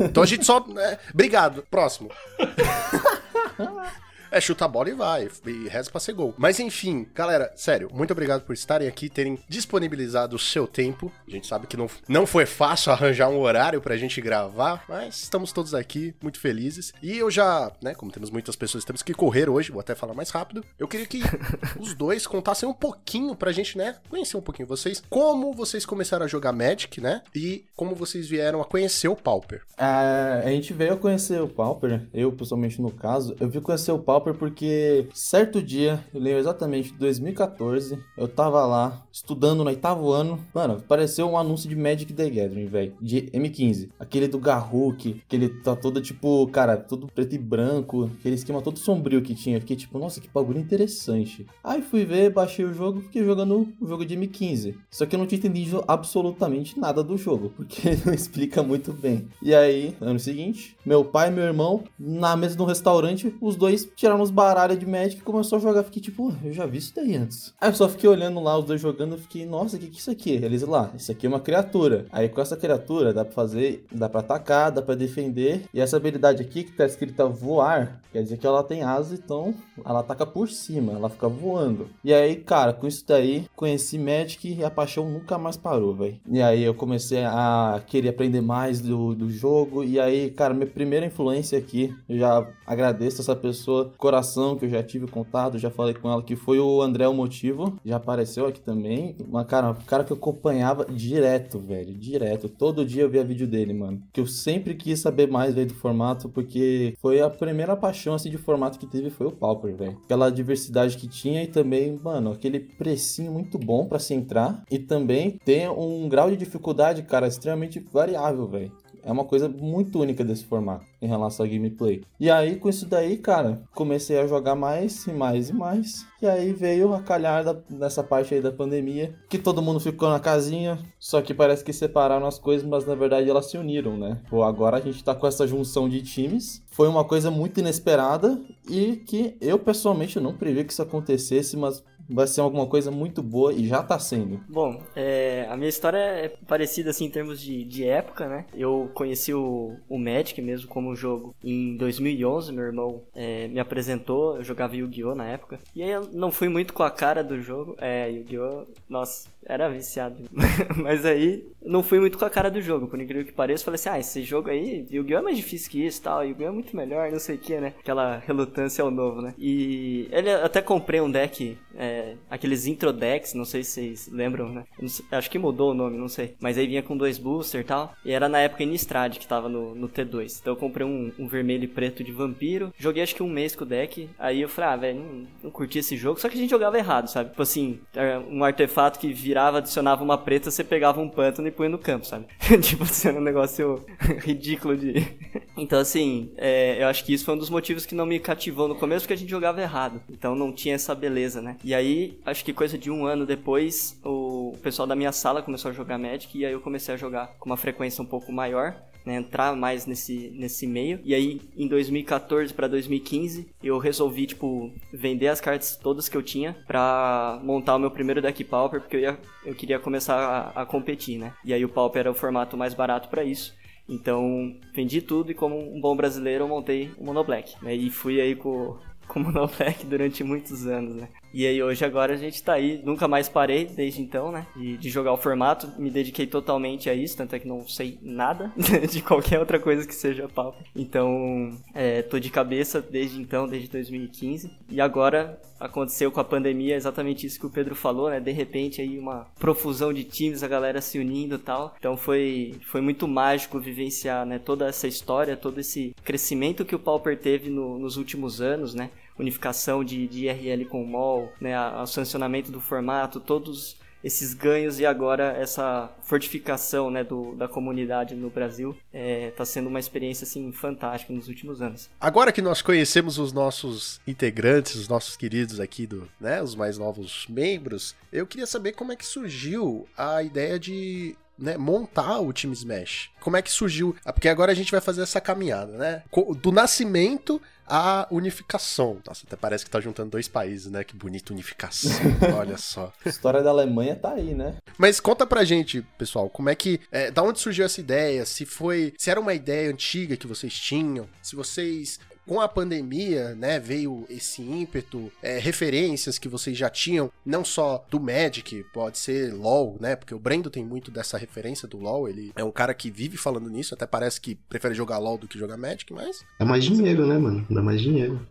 Então a gente só. né, Obrigado. Próximo. É, chuta a bola e vai. E reza pra ser gol. Mas enfim, galera, sério, muito obrigado por estarem aqui, terem disponibilizado o seu tempo. A gente sabe que não, não foi fácil arranjar um horário pra gente gravar, mas estamos todos aqui, muito felizes. E eu já, né, como temos muitas pessoas, temos que correr hoje, vou até falar mais rápido. Eu queria que os dois contassem um pouquinho pra gente, né, conhecer um pouquinho vocês, como vocês começaram a jogar Magic, né, e como vocês vieram a conhecer o Pauper. A, a gente veio a conhecer o Pauper, eu pessoalmente no caso, eu vi conhecer o Pauper Porque certo dia, eu lembro exatamente, 2014, eu tava lá estudando no oitavo ano. Mano, apareceu um anúncio de Magic the Gathering, velho, de M15. Aquele do Garruk, que ele tá todo tipo, cara, todo preto e branco, aquele esquema todo sombrio que tinha. Fiquei tipo, nossa, que bagulho interessante. Aí fui ver, baixei o jogo, fiquei jogando o jogo de M15. Só que eu não tinha entendido absolutamente nada do jogo, porque não explica muito bem. E aí, ano seguinte, meu pai e meu irmão, na mesa de um restaurante, os dois tiraram os baralhos de Magic e começou a jogar. Fiquei tipo, "Ué, eu já vi isso daí antes. Aí eu só fiquei olhando lá, os dois jogando, eu fiquei, nossa, o que que é isso aqui? Eles lá, isso aqui é uma criatura. Aí com essa criatura dá pra fazer, dá pra atacar, dá pra defender. E essa habilidade aqui que tá escrita voar, quer dizer que ela tem asa, então ela ataca por cima, ela fica voando. E aí, cara, com isso daí, conheci Magic e a paixão nunca mais parou, velho. E aí eu comecei a querer aprender mais do, do jogo. E aí, cara, minha primeira influência aqui, eu já agradeço essa pessoa, coração, que eu já tive contato, já falei com ela, que foi o André o Motivo. Já apareceu aqui também. Uma cara, um cara que eu acompanhava direto, velho. Direto. Todo dia eu via vídeo dele, mano. Que eu sempre quis saber mais, velho, do formato, porque foi a primeira paixão, assim, de formato que teve foi o Pauper, velho. Aquela diversidade que tinha e também, mano, aquele precinho muito bom pra se entrar. E também tem um grau de dificuldade, cara, extremamente variável, velho. É uma coisa muito única desse formato em relação a gameplay. E aí, com isso daí, cara, comecei a jogar mais e mais e mais. E aí veio a calhar nessa parte aí da pandemia, que todo mundo ficou na casinha, só que parece que separaram as coisas, mas na verdade elas se uniram, né? Pô, agora a gente tá com essa junção de times. Foi uma coisa muito inesperada e que eu pessoalmente não previ que isso acontecesse, mas vai ser alguma coisa muito boa e já tá sendo. Bom, é, a minha história é parecida assim em termos de, de época, né? Eu conheci o, o Magic mesmo como jogo em 2011, meu irmão é, me apresentou, eu jogava Yu-Gi-Oh! na época. E aí eu não fui muito com a cara do jogo, é, Yu-Gi-Oh! Nossa, era viciado. Mas aí não fui muito com a cara do jogo, por incrível que pareça. Falei assim, ah, esse jogo aí, Yu-Gi-Oh! é mais difícil que isso tal, Yu-Gi-Oh! é muito melhor, não sei o que, né? Aquela relutância ao novo, né? E ele até comprei um deck, é, aqueles intro decks, não sei se vocês lembram, né? Sei- acho que mudou o nome, não sei. Mas aí vinha com dois booster e tal. E era na época Innistrad que tava no, no T2. Então eu comprei um, um vermelho e preto de vampiro. Joguei acho que um mês com o deck. Aí eu falei, ah, velho, não, não curti esse jogo. Só que a gente jogava errado, sabe? Tipo assim, era um artefato que virava, adicionava uma preta, você pegava um pântano e punha no campo, sabe? tipo assim, era um negócio ridículo de. então, assim, é, eu acho que isso foi um dos motivos que não me cativou no começo, porque a gente jogava errado. Então não tinha essa beleza, né? E aí, acho que coisa de um ano depois, o pessoal da minha sala começou a jogar Magic e aí eu comecei a jogar com uma frequência um pouco maior. Né, entrar mais nesse, nesse meio. E aí, em 2014 para 2015, eu resolvi, tipo, vender as cartas todas que eu tinha pra montar o meu primeiro deck Pauper, porque eu, ia, eu queria começar a, a competir, né? E aí o Pauper era o formato mais barato pra isso. Então, vendi tudo e como um bom brasileiro, eu montei o Monoblack, né? E fui aí com, com o Monoblack durante muitos anos, né? E aí hoje agora a gente tá aí, nunca mais parei desde então, né? De, de jogar o formato, me dediquei totalmente a isso, tanto é que não sei nada de qualquer outra coisa que seja papo. Então, é, tô de cabeça desde então, desde 2015. E agora aconteceu com a pandemia exatamente isso que o Pedro falou, né? De repente aí uma profusão de times, a galera se unindo e tal. Então foi, foi muito mágico vivenciar, né? Toda essa história, todo esse crescimento que o Pauper teve no- nos últimos anos, né? Unificação de, de IRL com o MOL, né, o sancionamento do formato, todos esses ganhos e agora essa fortificação né, do, da comunidade no Brasil está sendo uma experiência assim fantástica nos últimos anos. Agora que nós conhecemos os nossos integrantes, os nossos queridos aqui do, né, os mais novos membros, eu queria saber como é que surgiu a ideia de né, montar o time Smash. Como é que surgiu? Ah, Porque agora a gente vai fazer essa caminhada, né? Do nascimento à unificação. Nossa, até parece que tá juntando dois países, né? Que bonita unificação. Olha só. A história da Alemanha tá aí, né? Mas conta pra gente, pessoal, como é que. É, da onde surgiu essa ideia? Se foi. Se era uma ideia antiga que vocês tinham, se vocês. Com a pandemia, né, veio esse ímpeto, é, referências que vocês já tinham, não só do Magic, pode ser LoL, né, porque o Brendo tem muito dessa referência do LoL, ele é um cara que vive falando nisso, até parece que prefere jogar LoL do que jogar Magic, mas Dá mais dinheiro, né, mano? Dá mais dinheiro.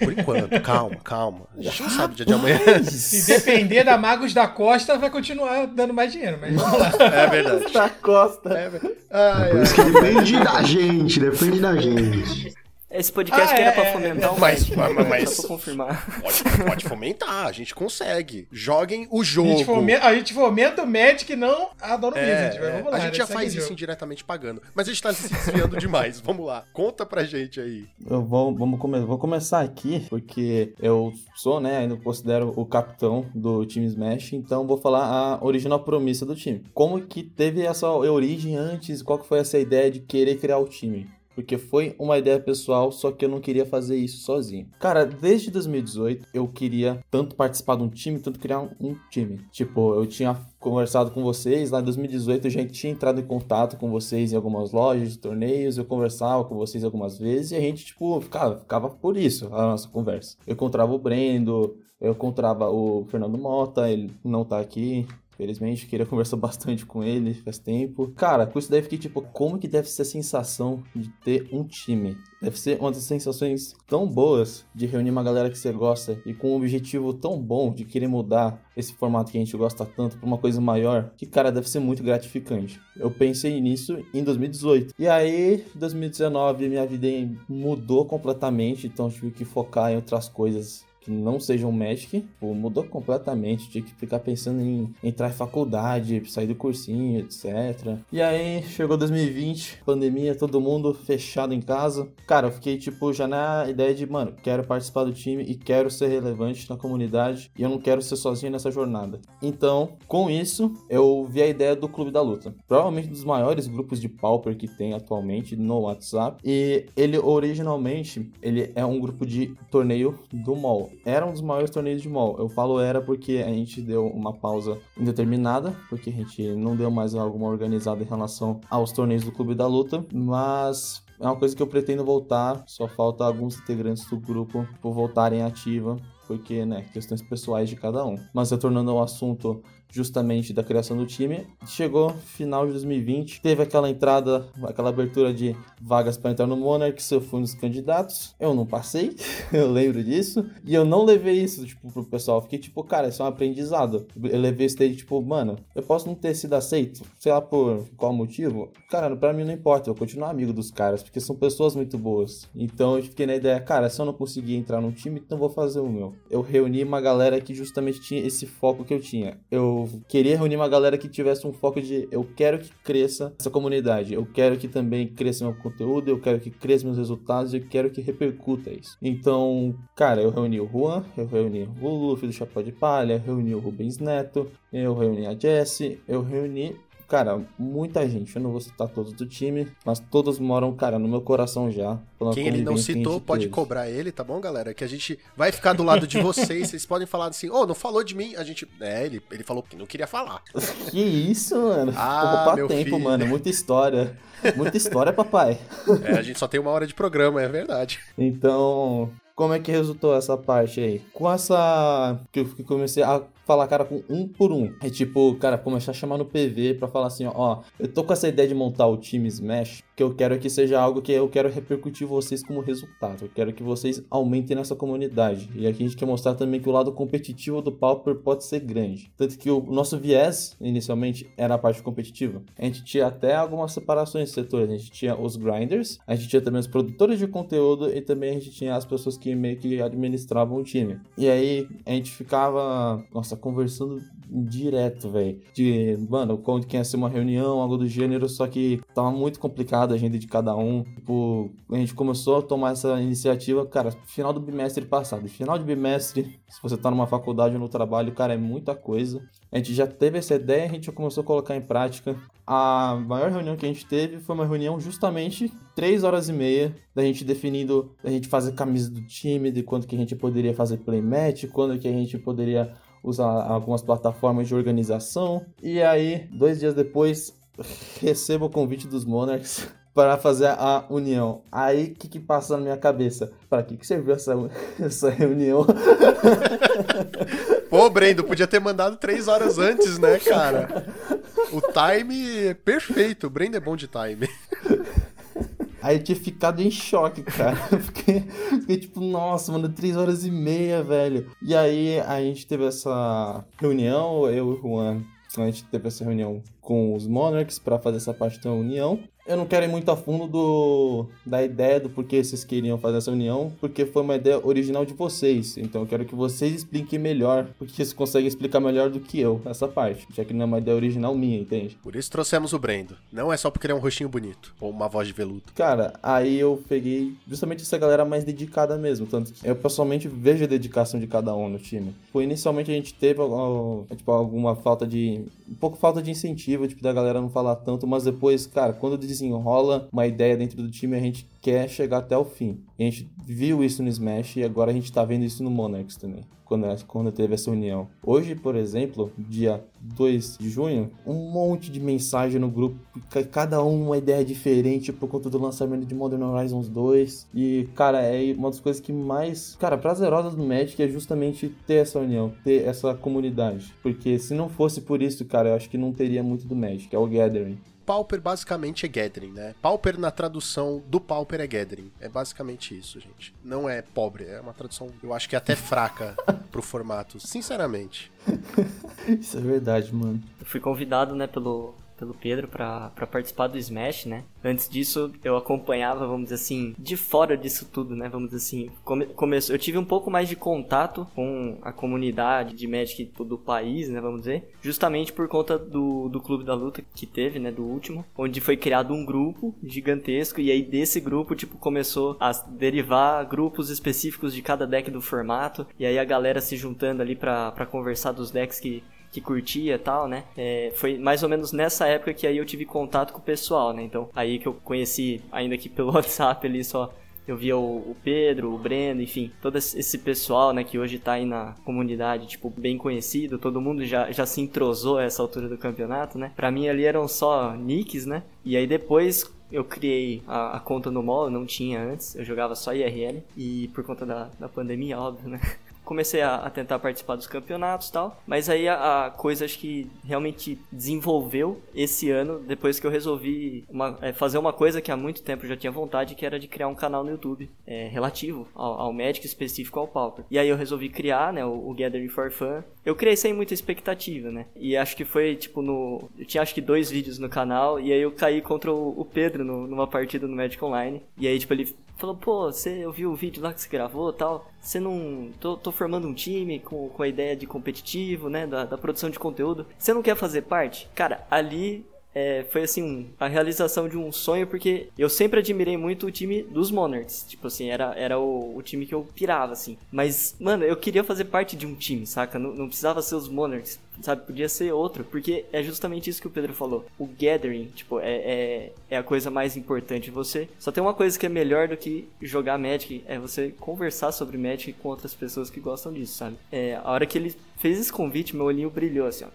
por enquanto, calma, calma. A gente não sabe o dia de amanhã. Se depender da Magos da Costa, vai continuar dando mais dinheiro, mas vamos lá. É verdade. Da Costa. É verdade. Ai, Por isso que depende da gente, depende da gente. Esse podcast Ah, que era é, pra é, fomentar o mas- mas- mas- Só pra confirmar. Pode, pode fomentar, a gente consegue. Joguem o A jogo. gente, fomenta, a gente fomenta o Magic, não a Dona É, Wizard. é, vamos lá, a gente né? já faz o isso jogo. indiretamente pagando. Mas a gente tá se desviando demais. Vamos lá. Conta pra gente aí. Eu vou, vamos come, vou começar aqui, porque eu sou, né, ainda considero o capitão do time Smash, então vou falar a original promessa do time. Como que teve essa origem antes, qual que foi essa ideia de querer criar o time? Porque foi uma ideia pessoal, só que eu não queria fazer isso sozinho. Cara, desde 2018 eu queria tanto participar de um time, tanto criar um, um time. Tipo, eu tinha conversado com vocês lá em 2018, eu já tinha entrado em contato com vocês em algumas lojas torneios, eu conversava com vocês algumas vezes e a gente, tipo, ficava, ficava por isso a nossa conversa. Eu encontrava o Brendo, eu encontrava o Fernando Mota, ele não tá aqui, Felizmente, queria conversar bastante com ele faz tempo. Cara, com isso daí fiquei tipo, como que deve ser a sensação de ter um time? Deve ser uma das sensações tão boas de reunir uma galera que você gosta e com um objetivo tão bom de querer mudar esse formato que a gente gosta tanto pra uma coisa maior, que cara, deve ser muito gratificante. Eu pensei nisso em 2018. E aí, 2019, minha vida mudou completamente, então tive que focar em outras coisas que não sejam Magic, pô, mudou completamente. Tinha que ficar pensando em entrar em faculdade, sair do cursinho, etc. E aí chegou 2020, pandemia, todo mundo fechado em casa. Cara, eu fiquei tipo já na ideia de, mano, quero participar do time e quero ser relevante na comunidade e eu não quero ser sozinho nessa jornada. Então, com isso, eu vi a ideia do Clube da Luta. Provavelmente um dos maiores grupos de pauper que tem atualmente no WhatsApp. E ele originalmente, ele é um grupo de torneio do MOL era um dos maiores torneios de mall. Eu falo era porque a gente deu uma pausa indeterminada, porque a gente não deu mais alguma organizada em relação aos torneios do Clube da Luta, mas é uma coisa que eu pretendo voltar, só falta alguns integrantes do grupo por voltarem ativa, porque, né, questões pessoais de cada um. Mas retornando ao assunto justamente da criação do time. Chegou final de 2020, teve aquela entrada, aquela abertura de vagas para entrar no Monarchs, eu fui nos candidatos, eu não passei, eu lembro disso, e eu não levei isso, tipo, pro pessoal, fiquei tipo, cara, isso é um aprendizado. Eu levei isso daí, tipo, mano, eu posso não ter sido aceito, sei lá por qual motivo, cara, pra mim não importa, eu continuo amigo dos caras, porque são pessoas muito boas. Então eu fiquei na ideia, cara, se eu não conseguir entrar num time, então vou fazer o meu. Eu reuni uma galera que justamente tinha esse foco que eu tinha. Eu queria reunir uma galera que tivesse um foco de eu quero que cresça essa comunidade, eu quero que também cresça meu conteúdo, eu quero que cresça meus resultados, eu quero que repercuta isso. Então, cara, eu reuni o Juan, eu reuni o Luffy do Chapéu de Palha, eu reuni o Rubens Neto, eu reuni a Jessie, eu reuni Cara, muita gente, eu não vou citar todos do time, mas todos moram, cara, no meu coração já. Quem ele não citou, pode teve. cobrar ele, tá bom, galera? Que a gente vai ficar do lado de vocês. Vocês podem falar assim, ô, não falou de mim. A gente. É, ele, ele falou que não queria falar. Que isso, mano? Ah, Vou meu tempo, filho. mano. Muita história. Muita história, papai. É, a gente só tem uma hora de programa, é verdade. Então, como é que resultou essa parte aí? Com essa. Que eu comecei a falar, cara, com um por um. É tipo, cara, começar a chamar no PV pra falar assim, ó, ó, eu tô com essa ideia de montar o time Smash, que eu quero que seja algo que eu quero repercutir vocês como resultado. Eu quero que vocês aumentem nessa comunidade. E aqui a gente quer mostrar também que o lado competitivo do Pauper pode ser grande. Tanto que o nosso viés, inicialmente, era a parte competitiva. A gente tinha até algumas separações de setores. A gente tinha os grinders, a gente tinha também os produtores de conteúdo e também a gente tinha as pessoas que meio que administravam o time. E aí a gente ficava, nossa, conversando direto, velho. De, mano, quando que ia ser uma reunião, algo do gênero, só que tava muito complicado a agenda de cada um. Tipo, a gente começou a tomar essa iniciativa, cara, final do bimestre passado. Final de bimestre, se você tá numa faculdade ou no trabalho, cara, é muita coisa. A gente já teve essa ideia, a gente já começou a colocar em prática. A maior reunião que a gente teve foi uma reunião justamente três horas e meia da gente definindo, da gente fazer camisa do time, de quanto que a gente poderia fazer playmatch, quando que a gente poderia usar algumas plataformas de organização. E aí, dois dias depois, recebo o convite dos Monarchs para fazer a união. Aí, o que que passa na minha cabeça? Para que que serviu essa, essa reunião? Pô, Brendo, podia ter mandado três horas antes, né, cara? O time é perfeito. O Brendo é bom de time. Aí eu tinha ficado em choque, cara. Fiquei, fiquei tipo, nossa, mano, três horas e meia, velho. E aí a gente teve essa reunião, eu e o Juan, a gente teve essa reunião com os Monarchs para fazer essa parte da união. Eu não quero ir muito a fundo do, da ideia do porquê vocês queriam fazer essa união, porque foi uma ideia original de vocês. Então eu quero que vocês expliquem melhor, porque vocês conseguem explicar melhor do que eu essa parte, já que não é uma ideia original minha, entende? Por isso trouxemos o Brendo. Não é só porque ele é um rostinho bonito ou uma voz de veludo. Cara, aí eu peguei justamente essa galera mais dedicada mesmo. Tanto que eu pessoalmente vejo a dedicação de cada um no time. Foi inicialmente a gente teve tipo, alguma falta de. um pouco falta de incentivo, tipo, da galera não falar tanto, mas depois, cara, quando desenrola uma ideia dentro do time, a gente quer chegar até o fim. E a gente viu isso no Smash e agora a gente tá vendo isso no Monarchs também. Quando, quando teve essa união. Hoje, por exemplo, dia 2 de junho, um monte de mensagem no grupo, ca- cada um uma ideia diferente por conta do lançamento de Modern Horizons 2. E, cara, é uma das coisas que mais, cara, prazerosas do Magic é justamente ter essa união, ter essa comunidade. Porque se não fosse por isso, cara, eu acho que não teria muito do Magic, é o Gathering. Pauper basicamente é Gathering, né? Pauper na tradução do Pauper é Gathering. É basicamente isso, gente. Não é pobre, é uma tradução, eu acho que até fraca pro formato, sinceramente. Isso é verdade, mano. Eu fui convidado, né, pelo, pelo Pedro pra participar do Smash, né? Antes disso, eu acompanhava, vamos dizer assim, de fora disso tudo, né? Vamos dizer assim, come, eu tive um pouco mais de contato com a comunidade de Magic do país, né? Vamos dizer, justamente por conta do, do Clube da Luta que teve, né? Do último, onde foi criado um grupo gigantesco e aí desse grupo, tipo, começou a derivar grupos específicos de cada deck do formato e aí a galera se juntando ali pra conversar dos decks que que curtia e tal, né? É, foi mais ou menos nessa época que aí eu tive contato com o pessoal, né? Então, aí que eu conheci, ainda que pelo WhatsApp ali só, eu via o, Pedro, o Breno, enfim, todo esse pessoal, né, que hoje tá aí na comunidade, tipo, bem conhecido, todo mundo já, já se entrosou a essa altura do campeonato, né? Pra mim ali eram só nicks, né? E aí depois eu criei a, a conta no mall, não tinha antes, eu jogava só IRL, e por conta da, da pandemia, óbvio, né? comecei a, a tentar participar dos campeonatos e tal. Mas aí a, a coisa acho que realmente desenvolveu esse ano, depois que eu resolvi uma- é, fazer uma coisa que há muito tempo já tinha vontade, que era de criar um canal no YouTube é, relativo ao, ao Magic específico ao Pauper. E aí eu resolvi criar, né, o, o Gathering for Fun. Eu criei sem muita expectativa, né? E acho que foi, tipo, no... Eu tinha acho que dois vídeos no canal, e aí eu caí contra o, o Pedro no- numa partida no Magic Online. E aí, tipo, ele falou, pô, você ouviu o vídeo lá que você gravou tal? Você não. Tô, tô formando um time com, com a ideia de competitivo, né? Da, da produção de conteúdo. Você não quer fazer parte? Cara, ali. é, foi assim, a realização de um sonho, porque eu sempre admirei muito o time dos Monarchs. Tipo assim, era, era o, o time que eu pirava, assim. Mas, mano, eu queria fazer parte de um time, saca? Não, não precisava ser os Monarchs, sabe? Podia ser outro, porque é justamente isso que o Pedro falou. O gathering, tipo, é, é, é a coisa mais importante. Você só tem uma coisa que é melhor do que jogar Magic, é você conversar sobre Magic com outras pessoas que gostam disso, sabe? É, a hora que ele fez esse convite, meu olhinho brilhou assim, ó.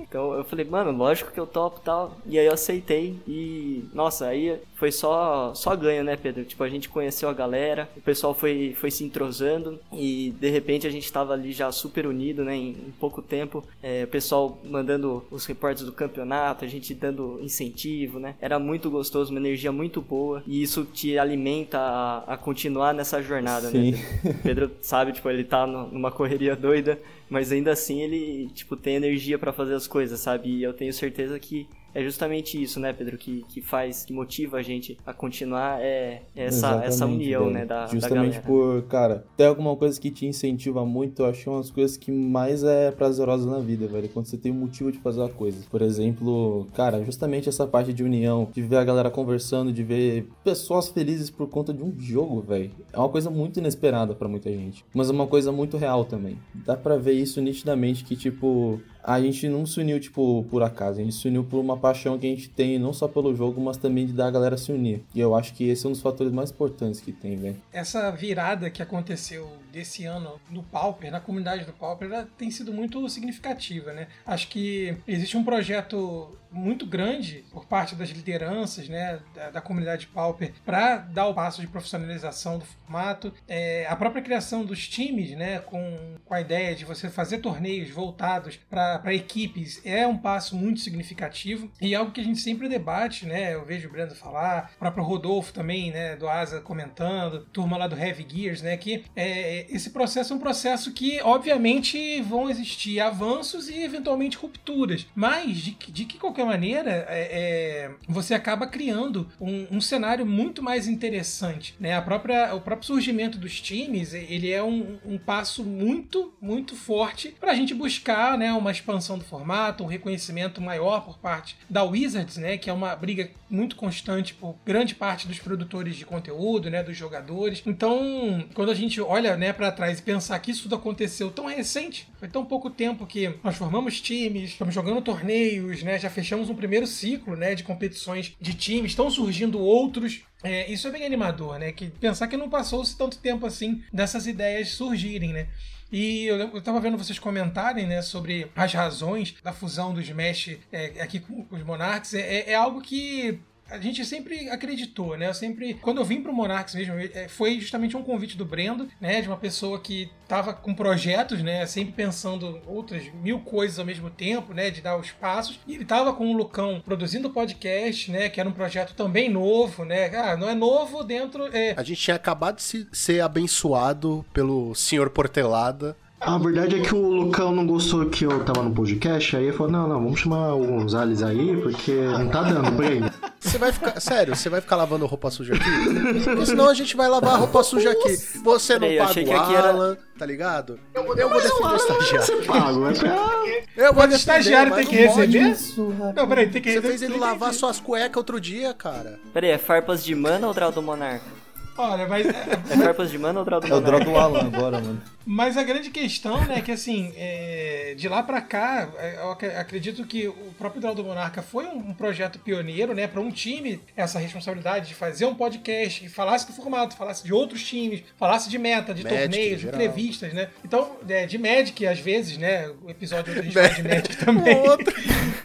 Então eu falei, mano, lógico que eu topo tal. E aí eu aceitei e, nossa, aí foi só, só ganho, né, Pedro? Tipo, a gente conheceu a galera, o pessoal foi, foi se entrosando e de repente a gente tava ali já super unido, né, em, em pouco tempo. É, o pessoal mandando os reportes do campeonato, a gente dando incentivo, né? Era muito gostoso, uma energia muito boa e isso te alimenta a, a continuar nessa jornada, Sim. né? Pedro? Pedro sabe, tipo, ele tá no- numa correria doida, mas ainda assim ele, tipo, tem energia pra fazer as coisas, sabe? E eu tenho certeza que é justamente isso, né, Pedro, que, que faz, que motiva a gente a continuar é essa, essa união, né, da, da Justamente galera. por, cara, ter alguma coisa que te incentiva muito, eu acho que é uma das coisas que mais é prazerosa na vida, velho. Quando você tem um motivo de fazer a coisa. Por exemplo, cara, justamente essa parte de união, de ver a galera conversando, de ver pessoas felizes por conta de um jogo, velho. É uma coisa muito inesperada pra muita gente. Mas é uma coisa muito real também. Dá pra ver isso nitidamente que, tipo, a gente não se uniu, tipo, por acaso. A gente se uniu por uma paixão que a gente tem, não só pelo jogo, mas também de dar a galera se unir. E eu acho que esse é um dos fatores mais importantes que tem, velho. essa virada que aconteceu desse ano no Pauper, na comunidade do Pauper, ela tem sido muito significativa, né? Acho que existe um projeto muito grande por parte das lideranças, né, da, da comunidade Pauper, para dar o passo de profissionalização do formato, É, a própria criação dos times, né, com, com a ideia de você fazer torneios voltados para equipes é um passo muito significativo e algo que a gente sempre debate, né? Eu vejo o Brando falar, o próprio Rodolfo também, né, do Asa comentando, turma lá do Heavy Gears, né, que é, esse processo é um processo que, obviamente, vão existir avanços e eventualmente rupturas, mas de, de que qualquer maneira é, é, você acaba criando um, um, cenário muito mais interessante, né? A própria, o próprio surgimento dos times, ele é um, um passo muito, muito forte para a gente buscar, né, uma expansão do formato, um reconhecimento maior por parte da Wizards, né, que é uma briga muito constante por grande parte dos produtores de conteúdo, né, dos jogadores. Então, quando a gente olha, né, para trás e pensar que isso tudo aconteceu tão recente, foi tão pouco tempo que nós formamos times, estamos jogando torneios, né, já fechamos um primeiro ciclo, né, de competições de times, estão surgindo outros. É, isso é bem animador, né? Que pensar que não passou-se tanto tempo assim dessas ideias surgirem, né? E eu, eu tava vendo vocês comentarem, né, sobre as razões da fusão do Smash é, aqui com os Monarchs. É, é algo que a gente sempre acreditou, né? Eu sempre, quando eu vim pro Monarchs mesmo, é, foi justamente um convite do Brendo, né? De uma pessoa que tava com projetos, né? Sempre pensando outras mil coisas ao mesmo tempo, né? De dar os passos. E ele tava com o Lucão produzindo podcast, né? Que era um projeto também novo, né? Ah, não é novo dentro. É... A gente tinha acabado de ser abençoado pelo senhor Portelada a verdade é que o Lucão não gostou que eu tava no podcast, aí ele falou, não, não, vamos chamar o Gonzalez aí, porque não tá dando pra ele. Você vai ficar, sério, você vai ficar lavando roupa suja aqui? Porque senão a gente vai lavar a roupa suja aqui. Você não Peraí, paga o Alan, era... tá ligado? Eu, eu vou defender o estagiário. Você paga, é pra... Eu vou defender, o estagiário tem que receber? Isso, não, peraí, tem que receber. Você fez ele lavar suas cuecas outro dia, cara. Peraí, é farpas de mana ou Draw Monarca? Olha, mas. É, é farpas de mana ou Draw do Monarca? É o Draw do Alan agora, mano. Mas a grande questão, né, que assim, é, de lá para cá, é, eu acredito que o próprio Draw do Monarca foi um, projeto pioneiro, né, para um time, essa responsabilidade de fazer um podcast que falasse do formato, falasse de outros times, falasse de meta, de Magic, torneios, de entrevistas, né. Então, é, de Magic, às vezes, né, o episódio a gente fala de Magic também. Outro.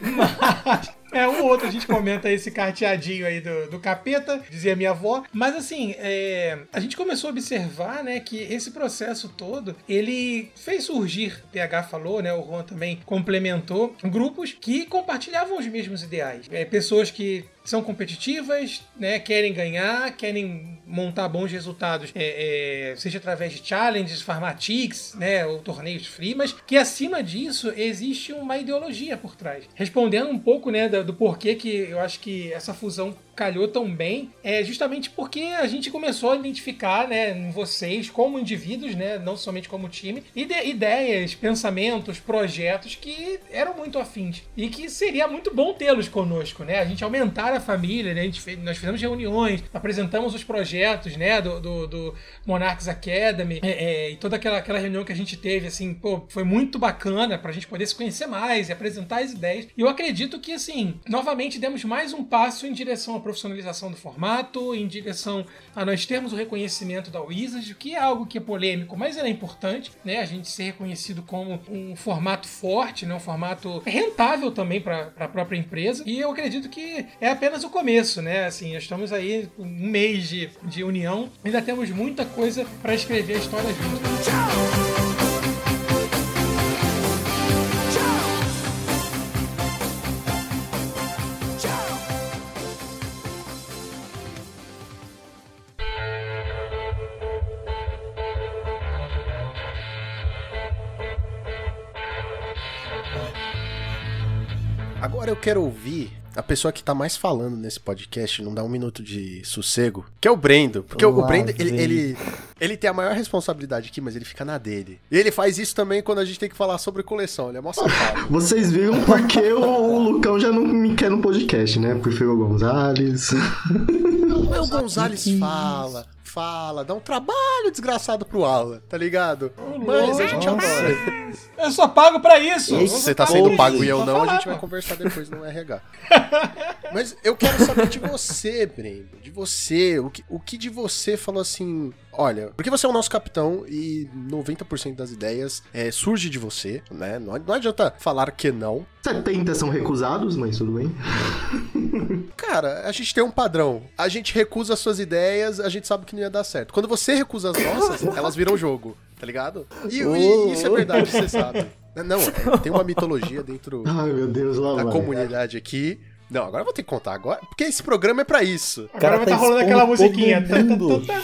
Mas, é, um outro a gente comenta esse carteadinho aí do, do capeta, dizia minha avó. Mas assim, é, a gente começou a observar, né, que esse processo todo ele fez surgir, PH falou, né, o Juan também complementou, grupos que compartilhavam os mesmos ideais. É, pessoas que são competitivas, né, querem ganhar, querem montar bons resultados, é, é, seja através de challenges, farmatics, né, ou torneios free, mas que acima disso existe uma ideologia por trás. Respondendo um pouco né, do, do porquê que eu acho que essa fusão calhou tão bem é justamente porque a gente começou a identificar né, em vocês como indivíduos, né, não somente como time, ide ideias, pensamentos, projetos que eram muito afins e que seria muito bom tê-los conosco, né? A gente aumentar a família, né? A gente fez, nós fizemos reuniões, apresentamos os projetos, né? Do, do, do Monarchs Academy é, é, e toda aquela, aquela reunião que a gente teve, assim, pô, foi muito bacana pra gente poder se conhecer mais e apresentar as ideias. E eu acredito que, assim, novamente demos mais um passo em direção profissionalização do formato, em direção a nós termos o reconhecimento da Wizard, que é algo que é polêmico, mas é importante, né? A gente ser reconhecido como um formato forte, né? Um formato rentável também para a própria empresa. E eu acredito que é apenas o começo, né? Assim, estamos aí um mês de, de união, ainda temos muita coisa para escrever a história juntos. Tchau! Agora eu quero ouvir a pessoa que tá mais falando nesse podcast, não dá um minuto de sossego, que é o Brendo. Porque Olá, o Brendo, ele, ele, ele, tem a maior responsabilidade aqui, mas ele fica na dele. E ele faz isso também quando a gente tem que falar sobre coleção. Ele é mó safado. Vocês viram porque o, o Lucão já não me quer no podcast, né? Prefiro o Gonzalez. O Gonzalez fala fala, dá um trabalho desgraçado pro Alan, tá ligado? Mas a gente adora. Eu só pago pra isso. Se você tá sendo pago e eu não, a gente vai conversar depois no RH. Mas eu quero saber de você, Brendo. De você. O que, o que de você falou assim. Olha, porque você é o nosso capitão e 90% das ideias é, surge de você, né? Não, não adianta falar que não. 70 são recusados, mas tudo bem. Cara, a gente tem um padrão. A gente recusa as suas ideias, a gente sabe que não ia dar certo. Quando você recusa as nossas, elas viram jogo, tá ligado? E, e isso é verdade, você sabe. Não, é, tem uma mitologia dentro Ai, Deus, da vai. comunidade aqui. Não, agora eu vou ter que contar agora, porque esse programa é pra isso. Agora vai tá tá rolando aquela musiquinha.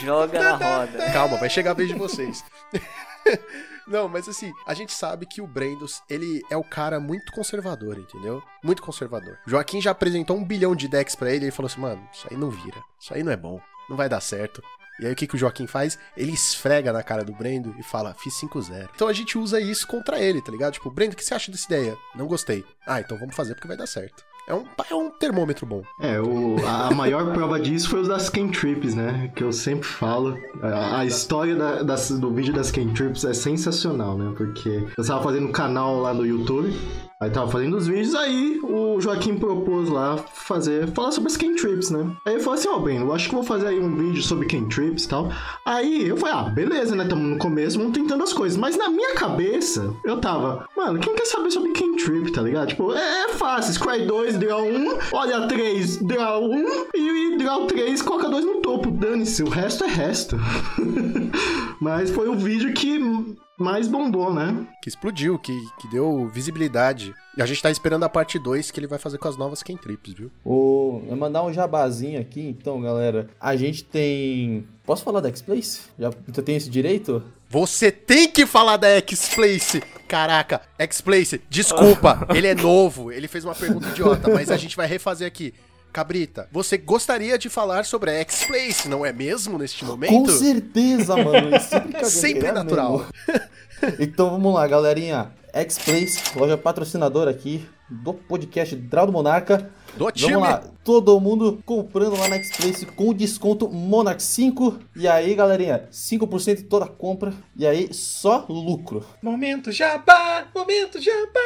Joga na roda. Calma, vai chegar a vez de vocês. Não, mas assim, a gente sabe que o Brendos, ele é o cara muito conservador, entendeu? Muito conservador. Joaquim já apresentou um bilhão de decks pra ele e ele falou assim, mano, isso aí não vira. Isso aí não é bom. Não vai dar certo. E aí o que, que o Joaquim faz? Ele esfrega na cara do Brendo e fala, fiz 5-0. Então a gente usa isso contra ele, tá ligado? Tipo, Brendo, o que você acha dessa ideia? Não gostei. Ah, então vamos fazer porque vai dar certo. É um, é um termômetro bom. É, o, a maior prova disso foi os das Trips, né? Que eu sempre falo. A, a história da- das- do vídeo das Trips é sensacional, né? Porque eu tava fazendo um canal lá no YouTube, aí tava fazendo os vídeos, aí o Joaquim propôs lá fazer, falar sobre as Trips, né? Aí eu falei assim, ó, Breno, eu acho que vou fazer aí um vídeo sobre Trips e tal. Aí eu falei, ah, beleza, né? Tamo no começo, vamos tentando as coisas. Mas na minha cabeça, eu tava, mano, quem quer saber sobre Trip, tá ligado? Tipo, é, é fácil, Scry 2, draw 1, olha 3, draw 1 e, draw 3, coloca 2 no topo. Dane-se, o resto é resto. Mas foi o vídeo que mais bombou, né? Que explodiu, que, que deu visibilidade. E a gente tá esperando a parte 2 que ele vai fazer com as novas Kentrips, viu? O... Eu mandar um jabazinho aqui, então, galera. A gente tem. Posso falar da X-Place? Já tenho esse direito? Você tem que falar da X-Place! Caraca, X-Place, desculpa, ele é novo, ele fez uma pergunta idiota, mas a gente vai refazer aqui. Cabrita, você gostaria de falar sobre a X-Place, não é mesmo, neste Com momento? certeza, mano. Isso é brincadeira, Sempre é natural. Então vamos lá, galerinha. X-Place, loja patrocinadora aqui do podcast Draw do Monarca. Do time! Vamos lá, todo mundo comprando lá na X-Place com desconto Monarch 5. E aí, galerinha, 5% de toda compra. E aí, só lucro. Momento jabá! Momento jabá!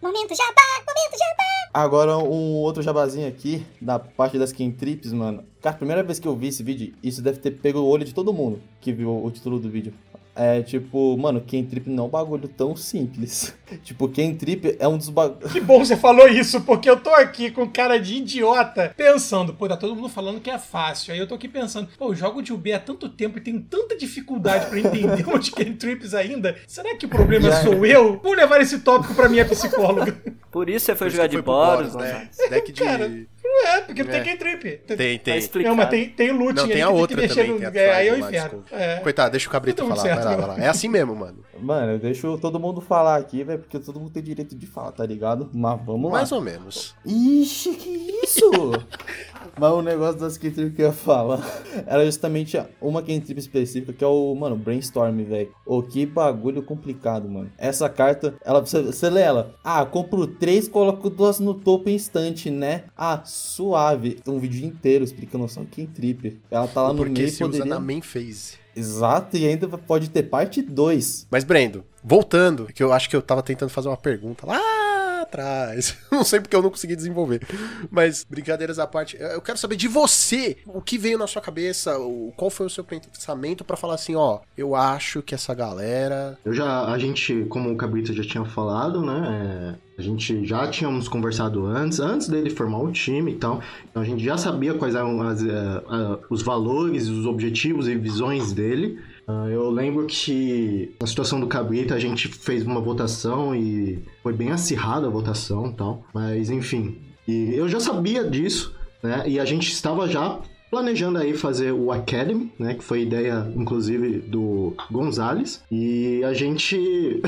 Momento jabá, momento jabá. Agora um outro jabazinho aqui, da parte das Trips, mano. Cara, a primeira vez que eu vi esse vídeo, isso deve ter pego o olho de todo mundo que viu o título do vídeo. É tipo, mano, Trip não é um bagulho tão simples. tipo, Trip é um dos bagulhos. Que bom você falou isso, porque eu tô aqui com cara de idiota, pensando, pô, tá todo mundo falando que é fácil. Aí eu tô aqui pensando, pô, eu jogo de UB há tanto tempo e tenho tanta dificuldade pra entender os trips ainda. Será que o problema Já- sou eu? Vou levar esse tópico pra minha psicóloga. Por isso você foi Por isso jogar de Boros, né? Deck de... Cara, É, porque não É. tem trip. Tem, tem. Não, mas tem, tem o looting Não, tem a que outra tem também, no... tem a É, aí é Friday lá, inferno. É. Coitado, deixa o Cabrita Tudo falar, certo, vai lá, vai lá. É assim mesmo, mano. Mano, eu deixo todo mundo falar aqui, velho, porque todo mundo tem direito de falar, tá ligado? Mas vamos lá. Mais ou menos. Ixi, que isso? Mas o negócio das Kentrip que eu ia falar era justamente uma Kentrip específica, que é o, mano, Brainstorm, velho. Ô, que bagulho complicado, mano. Essa carta, ela, você, você lê ela. Ah, compro três, coloco duas no topo em instante, né? Ah, suave. Tem um vídeo inteiro explicando só Kentrip. Ela tá lá no Porque meio e se usa poderia... na main phase. Exato, e ainda pode ter parte 2. Mas, Brendo, voltando, que eu acho que eu tava tentando fazer uma pergunta lá atrás. Não sei porque eu não consegui desenvolver. Mas, brincadeiras à parte, eu quero saber de você o que veio na sua cabeça, qual foi o seu pensamento pra falar assim, ó, eu acho que essa galera. Eu já, a gente, como o Cabrita já tinha falado, né? é, a gente já tínhamos conversado antes, antes dele formar o time e tal. Então a gente já sabia quais eram as, é, a- os valores, os objetivos e visões dele. Ah, eu lembro que na situação do Cabrita a gente fez uma votação e foi bem acirrada a votação e tal. Mas enfim, e eu já sabia disso, né? E a gente estava já planejando aí fazer o Academy, né? Que foi ideia, inclusive, do Gonzalez. E a gente.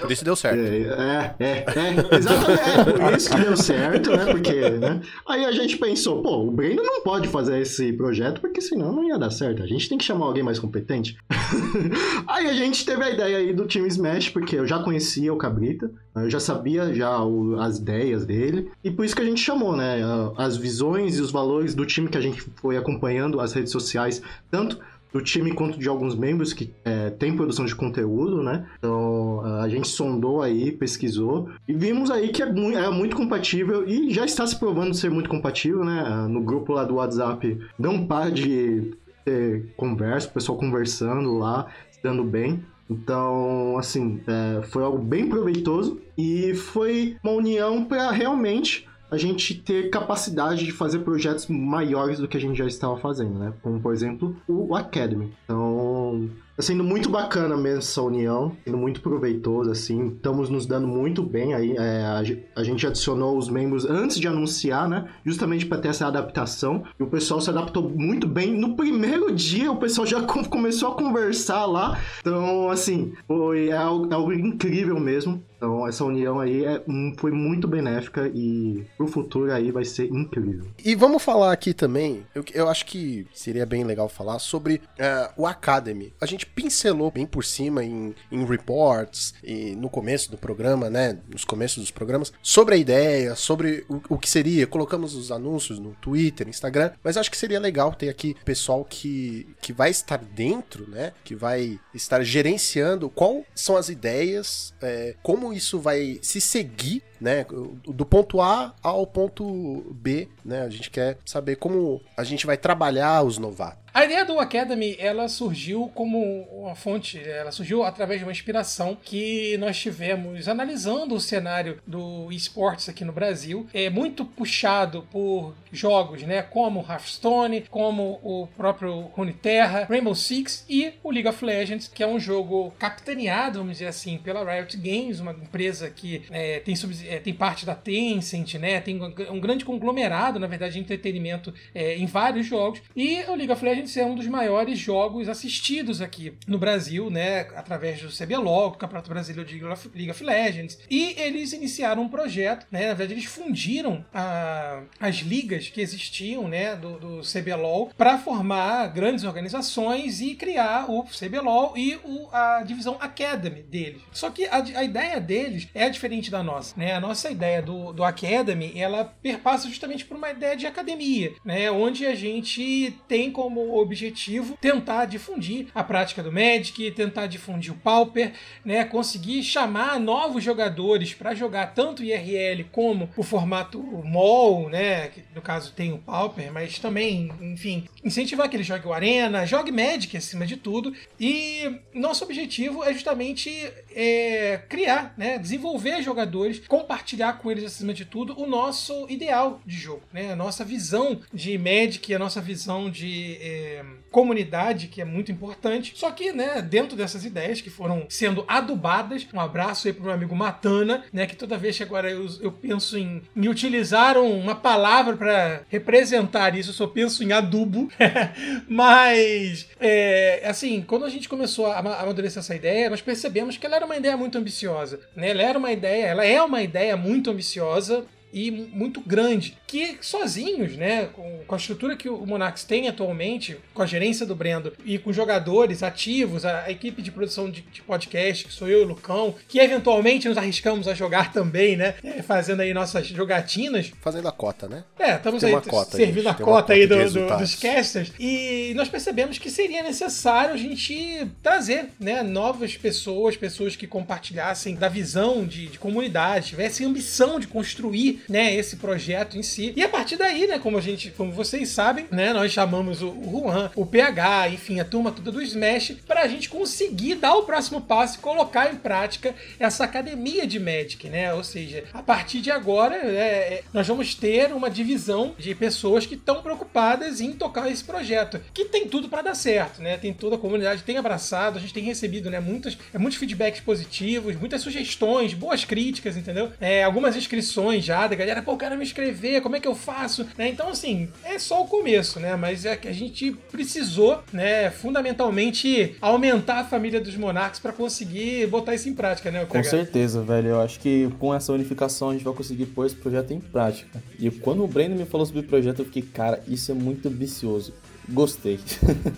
Por isso deu certo. É, é, é, exatamente. É por isso que deu certo, né? Porque, né? Aí a gente pensou, pô, o Breno não pode fazer esse projeto, porque senão não ia dar certo. A gente tem que chamar alguém mais competente. aí a gente teve a ideia aí do time Smash, porque eu já conhecia o Cabrita, eu já sabia já o- as ideias dele, e por isso que a gente chamou, né? As visões e os valores do time que a gente foi acompanhando, as redes sociais, tanto do time quanto de alguns membros que é, tem produção de conteúdo, né? Então a gente sondou aí, pesquisou e vimos aí que é muito, é muito compatível e já está se provando ser muito compatível, né? Ah, No grupo lá do WhatsApp não para de ter conversa, o pessoal conversando lá, se dando bem. Então, assim, é, foi algo bem proveitoso e foi uma união para realmente a gente ter capacidade de fazer projetos maiores do que a gente já estava fazendo, né? Como, por exemplo, o Academy. Então, Tá sendo muito bacana mesmo essa união, sendo muito proveitoso, assim. Estamos nos dando muito bem aí. É, a, ge- a gente adicionou os membros antes de anunciar, né? Justamente para ter essa adaptação. E o pessoal se adaptou muito bem. No primeiro dia, o pessoal já com- começou a conversar lá. Então, assim, foi é algo, é algo incrível mesmo. Então, essa união aí é, foi muito benéfica e pro futuro aí vai ser incrível. E vamos falar aqui também, eu, eu acho que seria bem legal falar sobre eh, o Academy. A gente pincelou bem por cima em, em reports e no começo do programa, né? Nos começos dos programas, sobre a ideia, sobre o, o que seria. Colocamos os anúncios no Twitter, Instagram, mas acho que seria legal ter aqui pessoal que, que vai estar dentro, né? Que vai estar gerenciando qual são as ideias, eh, como isso vai se seguir né, do ponto A ao ponto B, né? A gente quer saber como a gente vai trabalhar os novatos. A ideia do Academy, ela surgiu como uma fonte, ela surgiu através de uma inspiração que nós tivemos analisando o cenário do esportes aqui no Brasil. É muito puxado por jogos, né, como Hearthstone, como o próprio Runeterra, Rainbow Six e o League of Legends, que é um jogo capitaneado, vamos dizer assim, pela Riot Games, uma empresa que é, tem, é, tem parte da Tencent, né, tem um, um grande conglomerado, na verdade, de entretenimento é, em vários jogos. E o League of Legends é um dos maiores jogos assistidos aqui no Brasil, né, através do CBLOL, do Campeonato Brasileiro de League of- Legends. E eles iniciaram um projeto, né, na verdade, eles fundiram a- as ligas que existiam, né, do, do CBLOL para formar grandes organizações e criar o CBLOL e o- a divisão Academy deles. Só que a, a ideia deles é diferente da nossa, né? A nossa ideia do, do Academy, ela perpassa justamente por uma ideia de academia, né? Onde a gente tem como objetivo tentar difundir a prática do Magic, tentar difundir o Pauper, né? Conseguir chamar novos jogadores para jogar tanto IRL como o formato MOL, né? Que no caso tem o Pauper, mas também, enfim, incentivar que ele jogue o Arena, jogue Magic acima de tudo. E nosso objetivo é justamente é, criar, né? Desenvolver jogadores, compartilhar com eles acima de tudo o nosso ideal de jogo, né? A nossa visão de Magic, a nossa visão de comunidade, que é muito importante. Só que, né, dentro dessas ideias que foram sendo adubadas, um abraço aí pro meu amigo Matana, né, que toda vez que agora eu, eu penso em, em utilizar uma palavra para representar isso, eu só penso em adubo. Mas, é, assim, quando a gente começou a ama- amadurecer essa ideia, nós percebemos que ela era uma ideia muito ambiciosa, né? Ela era uma ideia, ela é uma ideia muito ambiciosa e mu- muito grande, que sozinhos, né, com, com a estrutura que o Monarchs tem atualmente, com a gerência do Brendo e com jogadores ativos, a, a equipe de produção de, de podcast, que sou eu e o Lucão, que eventualmente nos arriscamos a jogar também, né, é, fazendo aí nossas jogatinas, Fazendo a cota, né? é, estamos aí cota, servindo gente, a cota aí do- do- dos casters e nós percebemos que seria necessário a gente trazer né, novas pessoas, pessoas que compartilhassem da visão de, de comunidade, tivessem ambição de construir né, esse projeto em si. E a partir daí, né, como a gente, como vocês sabem, né, nós chamamos o, Juan, o PH, enfim, a turma toda do Smash, para a gente conseguir dar o próximo passo e colocar em prática essa academia de Magic, né? Ou seja, a partir de agora, é, é, nós vamos ter uma divisão de pessoas que estão preocupadas em tocar esse projeto, que tem tudo para dar certo, né? Tem toda a comunidade tem abraçado, a gente tem recebido, né, muitos, é, muitos feedbacks positivos, muitas sugestões, boas críticas, entendeu? É, algumas inscrições já da galera, pô, eu me inscrever, como é que eu faço? Né? Então, assim, é só o começo, né? Mas é que a gente precisou, né, fundamentalmente aumentar a família dos Monarchs para conseguir botar isso em prática, né? Com certeza, velho. Eu acho que com essa unificação a gente vai conseguir pôr esse projeto em prática. E quando o Brandon me falou sobre o projeto, eu fiquei, cara, isso é muito ambicioso. Gostei.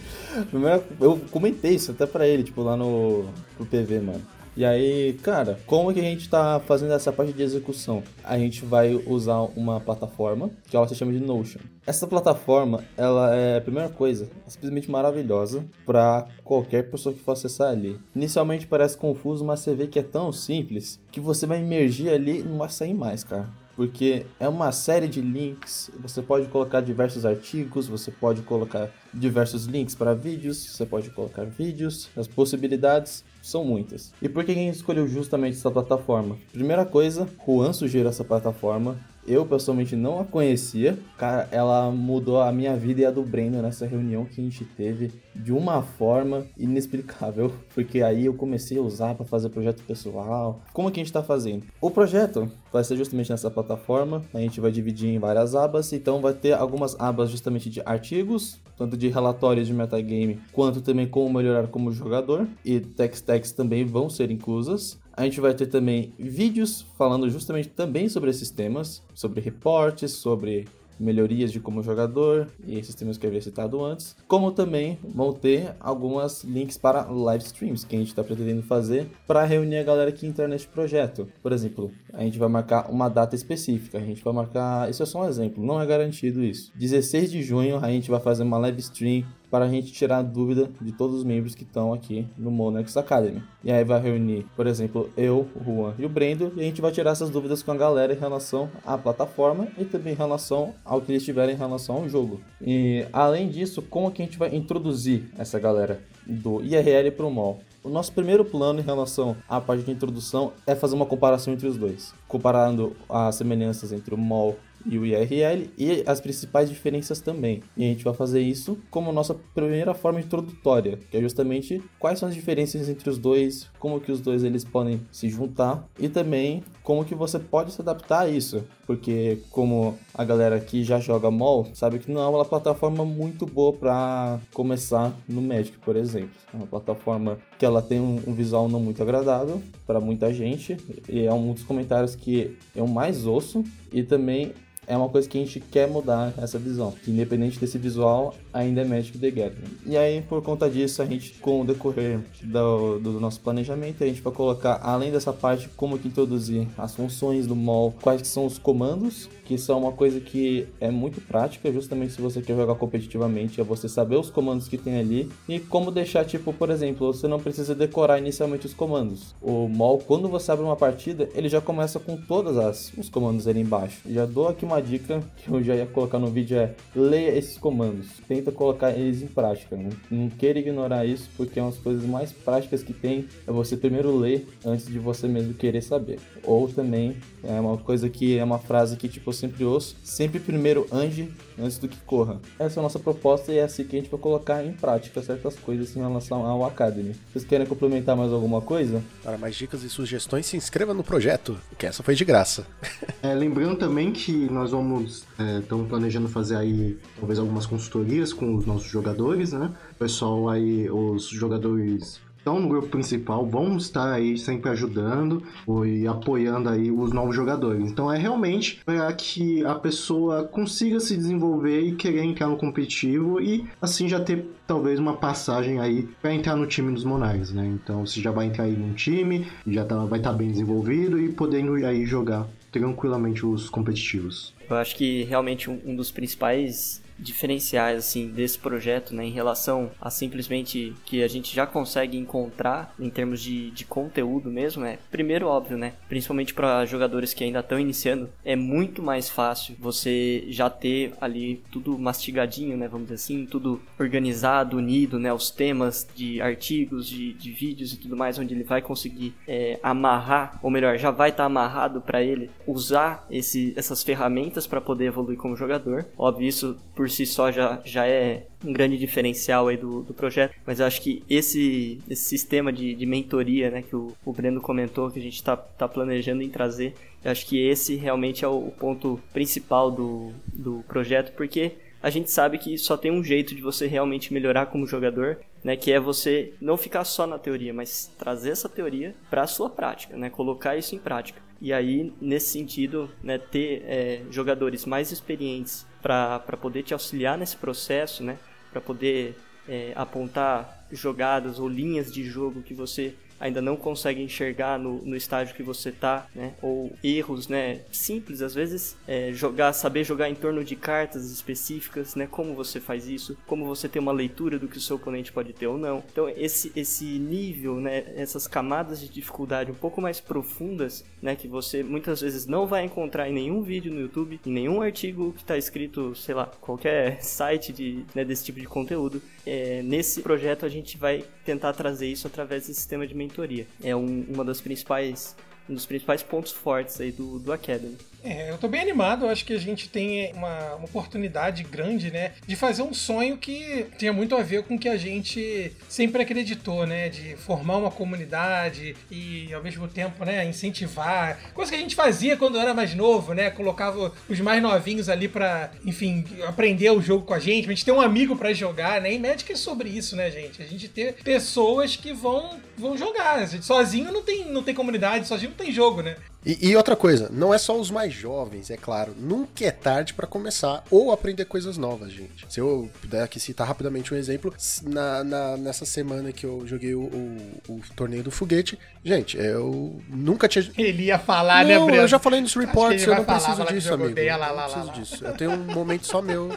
Eu comentei isso até pra ele, tipo, lá no, no PV, mano. E aí, cara, como que a gente tá fazendo essa parte de execução? A gente vai usar uma plataforma que ela se chama de Notion. Essa plataforma, ela é, a primeira coisa, é simplesmente maravilhosa para qualquer pessoa que for acessar ali. Inicialmente parece confuso, mas você vê que é tão simples que você vai emergir ali e não vai sair mais, cara porque é uma série de links. Você pode colocar diversos artigos, você pode colocar diversos links para vídeos, você pode colocar vídeos, as possibilidades. São muitas. E por que a gente escolheu justamente essa plataforma? Primeira coisa, Juan sugeriu essa plataforma. Eu pessoalmente não a conhecia. Cara, ela mudou a minha vida e a do Breno nessa reunião que a gente teve de uma forma inexplicável, porque aí eu comecei a usar para fazer projeto pessoal. Como que a gente está fazendo? O projeto vai ser justamente nessa plataforma. A gente vai dividir em várias abas, então vai ter algumas abas justamente de artigos, tanto de relatórios de metagame, quanto também como melhorar como jogador, e text tags também vão ser inclusas. A gente vai ter também vídeos falando justamente também sobre esses temas, sobre reportes, sobre melhorias de como jogador e esses temas que eu havia citado antes, como também vão ter algumas links para live streams que a gente está pretendendo fazer para reunir a galera que entra neste projeto. Por exemplo, a gente vai marcar uma data específica, a gente vai marcar, isso é só um exemplo, não é garantido isso. 16 de junho a gente vai fazer uma live stream para a gente tirar a dúvida de todos os membros que estão aqui no Monex Academy. E aí vai reunir, por exemplo, eu, o Juan e o Brendo, e a gente vai tirar essas dúvidas com a galera em relação à plataforma e também em relação ao que eles tiverem em relação ao jogo. E além disso, como que a gente vai introduzir essa galera do IRL para o MOL? O nosso primeiro plano em relação à parte de introdução é fazer uma comparação entre os dois, comparando as semelhanças entre o MOL e o IRL e as principais diferenças também. E a gente vai fazer isso como nossa primeira forma introdutória, que é justamente quais são as diferenças entre os dois, como que os dois eles podem se juntar e também como que você pode se adaptar a isso, porque como a galera que já joga MOL sabe que não é uma plataforma muito boa para começar no Magic, por exemplo. É uma plataforma que ela tem um, um visual não muito agradável para muita gente e é um dos comentários que eu mais ouço e também é uma coisa que a gente quer mudar essa visão, que independente desse visual, ainda é Magic the Gathering. E aí, por conta disso, a gente, com o decorrer do, do nosso planejamento, a gente vai colocar, além dessa parte, como que introduzir as funções do mall, quais são os comandos que são uma coisa que é muito prática, justamente se você quer jogar competitivamente, é você saber os comandos que tem ali e como deixar, tipo, por exemplo, você não precisa decorar inicialmente os comandos. O mall, quando você abre uma partida, ele já começa com todos as, os comandos ali embaixo. Já dou aqui uma dica que eu já ia colocar no vídeo, é leia esses comandos, tenta colocar eles em prática, não, não queira ignorar isso, porque é uma das coisas mais práticas que tem, é você primeiro ler antes de você mesmo querer saber. Ou também, é uma coisa que é uma frase que, tipo, sempre ouço, sempre primeiro ande antes do que corra. Essa é a nossa proposta e é assim que a gente vai colocar em prática certas coisas em relação ao Academy. Vocês querem complementar mais alguma coisa? Para mais dicas e sugestões, se inscreva no projeto, que essa foi de graça. É, lembrando também que nós vamos, estamos é, planejando fazer aí talvez algumas consultorias com os nossos jogadores, né? O pessoal aí, os jogadores estão no grupo principal vão estar aí sempre ajudando e apoiando aí os novos jogadores. Então é realmente para que a pessoa consiga se desenvolver e querer entrar no competitivo e assim já ter talvez uma passagem aí para entrar no time dos Monarchs, né? Então você já vai entrar aí num time, já tá, vai estar tá bem desenvolvido e podendo aí jogar tranquilamente os competitivos. Eu acho que realmente um dos principais diferenciais assim desse projeto, né, em relação a simplesmente que a gente já consegue encontrar em termos de, de conteúdo mesmo, é primeiro óbvio, né, principalmente para jogadores que ainda estão iniciando, é muito mais fácil você já ter ali tudo mastigadinho, né, vamos dizer assim, tudo organizado, unido, né, os temas de artigos, de, de vídeos e tudo mais, onde ele vai conseguir é, amarrar, ou melhor, já vai estar tá amarrado para ele usar esse, essas ferramentas para poder evoluir como jogador. Óbvio, isso por si só já, já é um grande diferencial aí do, do projeto, mas eu acho que esse, esse sistema de, de mentoria, né, que o, o Breno comentou, que a gente está tá planejando em trazer, eu acho que esse realmente é o, o ponto principal do, do projeto, porque a gente sabe que só tem um jeito de você realmente melhorar como jogador, né, que é você não ficar só na teoria, mas trazer essa teoria para a sua prática, né, colocar isso em prática. E aí, nesse sentido, né, ter é, jogadores mais experientes para poder te auxiliar nesse processo, né, para poder é, apontar jogadas ou linhas de jogo que você ainda não consegue enxergar no, no estágio que você tá, né? Ou erros, né? Simples, às vezes, é, jogar, saber jogar em torno de cartas específicas, né? Como você faz isso, como você tem uma leitura do que o seu oponente pode ter ou não. Então, esse, esse nível, né? Essas camadas de dificuldade um pouco mais profundas, né? Que você muitas vezes não vai encontrar em nenhum vídeo no YouTube, em nenhum artigo que está escrito, sei lá, qualquer site de, né, desse tipo de conteúdo. É, nesse projeto a gente vai tentar trazer isso através desse sistema de mentoria. É um, uma das principais um dos principais pontos fortes aí do, do Academy. É, eu tô bem animado, eu acho que a gente tem uma, uma, oportunidade grande, né, de fazer um sonho que tenha muito a ver com o que a gente sempre acreditou, né, de formar uma comunidade e ao mesmo tempo, né, incentivar, coisa que a gente fazia quando era mais novo, né, colocava os mais novinhos ali para, enfim, aprender o jogo com a gente, a gente ter um amigo para jogar, né, e Magic é sobre isso, né, gente, a gente ter pessoas que vão vão jogar, sozinho não tem não tem comunidade, sozinho não tem jogo, né? E, e, outra coisa, não é só os mais jovens, é claro. Nunca é tarde para começar ou aprender coisas novas, gente. Se eu puder aqui citar rapidamente um exemplo, na, na nessa semana que eu joguei o, o, o, torneio do foguete, gente, eu nunca tinha. Ele ia falar, né, não, né, Breno? Eu já falei nos reports, eu não falar, preciso disso, amigo. Bem, lá, lá, eu não preciso lá, disso. Eu tenho um momento só meu.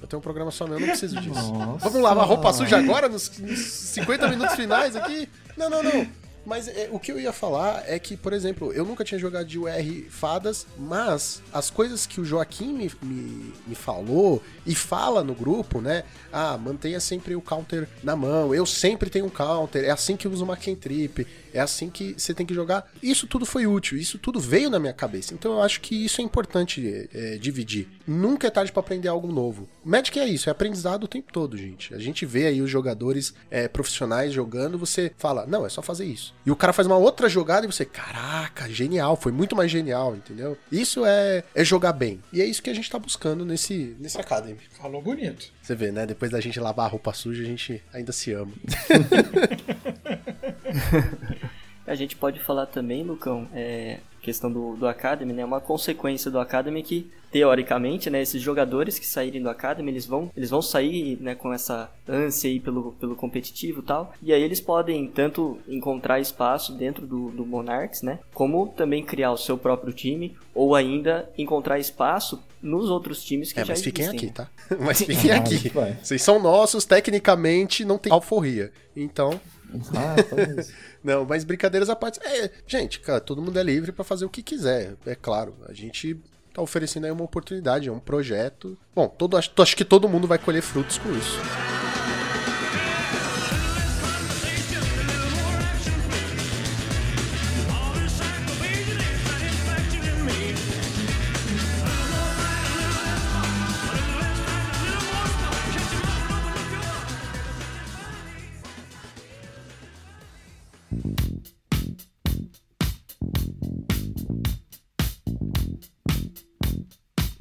Eu tenho um programa só meu, eu não preciso disso. Nossa. Vamos lavar roupa suja agora, nos, nos 50 minutos finais aqui? Não, não, não. Mas é, o que eu ia falar é que, por exemplo, eu nunca tinha jogado de UR Fadas, mas as coisas que o Joaquim me, me, me, falou e fala no grupo, né? Ah, mantenha sempre o counter na mão, eu sempre tenho um counter, é assim que eu uso uma cantrip, é assim que você tem que jogar. Isso tudo foi útil, isso tudo veio na minha cabeça. Então eu acho que isso é importante é, dividir. Nunca é tarde para aprender algo novo. Magic é isso, é aprendizado o tempo todo, gente. A gente vê aí os jogadores é, profissionais jogando, você fala, não, é só fazer isso. E o cara faz uma outra jogada e você, caraca, genial, foi muito mais genial, entendeu? Isso é, é jogar bem. E é isso que a gente tá buscando nesse, nesse Academy. Falou bonito. Você vê, né? Depois da gente lavar a roupa suja, a gente ainda se ama. a gente pode falar também, Lucão, é, questão do, do Academy, né? Uma consequência do Academy que, teoricamente, né, esses jogadores que saírem do Academy, eles vão, eles vão sair, né, com essa ânsia aí pelo, pelo competitivo e tal. E aí eles podem tanto encontrar espaço dentro do, do Monarchs, né, como também criar o seu próprio time ou ainda encontrar espaço nos outros times que é, já mas existem. fiquem aqui, tá? Mas fiquem aqui. Vocês são nossos, tecnicamente não tem alforria. Então, ah, Não, mas brincadeiras à parte. É, gente, cara, todo mundo é livre para fazer o que quiser. É claro, a gente tá oferecendo aí uma oportunidade, é um projeto. Bom, todo, acho, acho que todo mundo vai colher frutos com isso.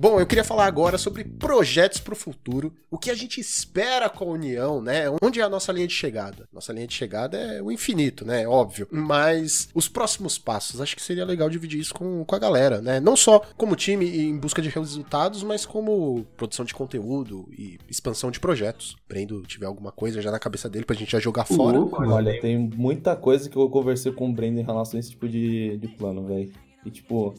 Bom, eu queria falar agora sobre projetos para o futuro, o que a gente espera com a União, né? Onde é a nossa linha de chegada? Nossa linha de chegada é o infinito, né? Óbvio. Mas os próximos passos, acho que seria legal dividir isso com, com a galera, né? Não só como time em busca de resultados, mas como produção de conteúdo e expansão de projetos. Brendo tiver alguma coisa já na cabeça dele pra gente já jogar fora. Uh, olha, tem muita coisa que eu conversei com o Brendo em relação a esse tipo de, de plano, velho. E tipo,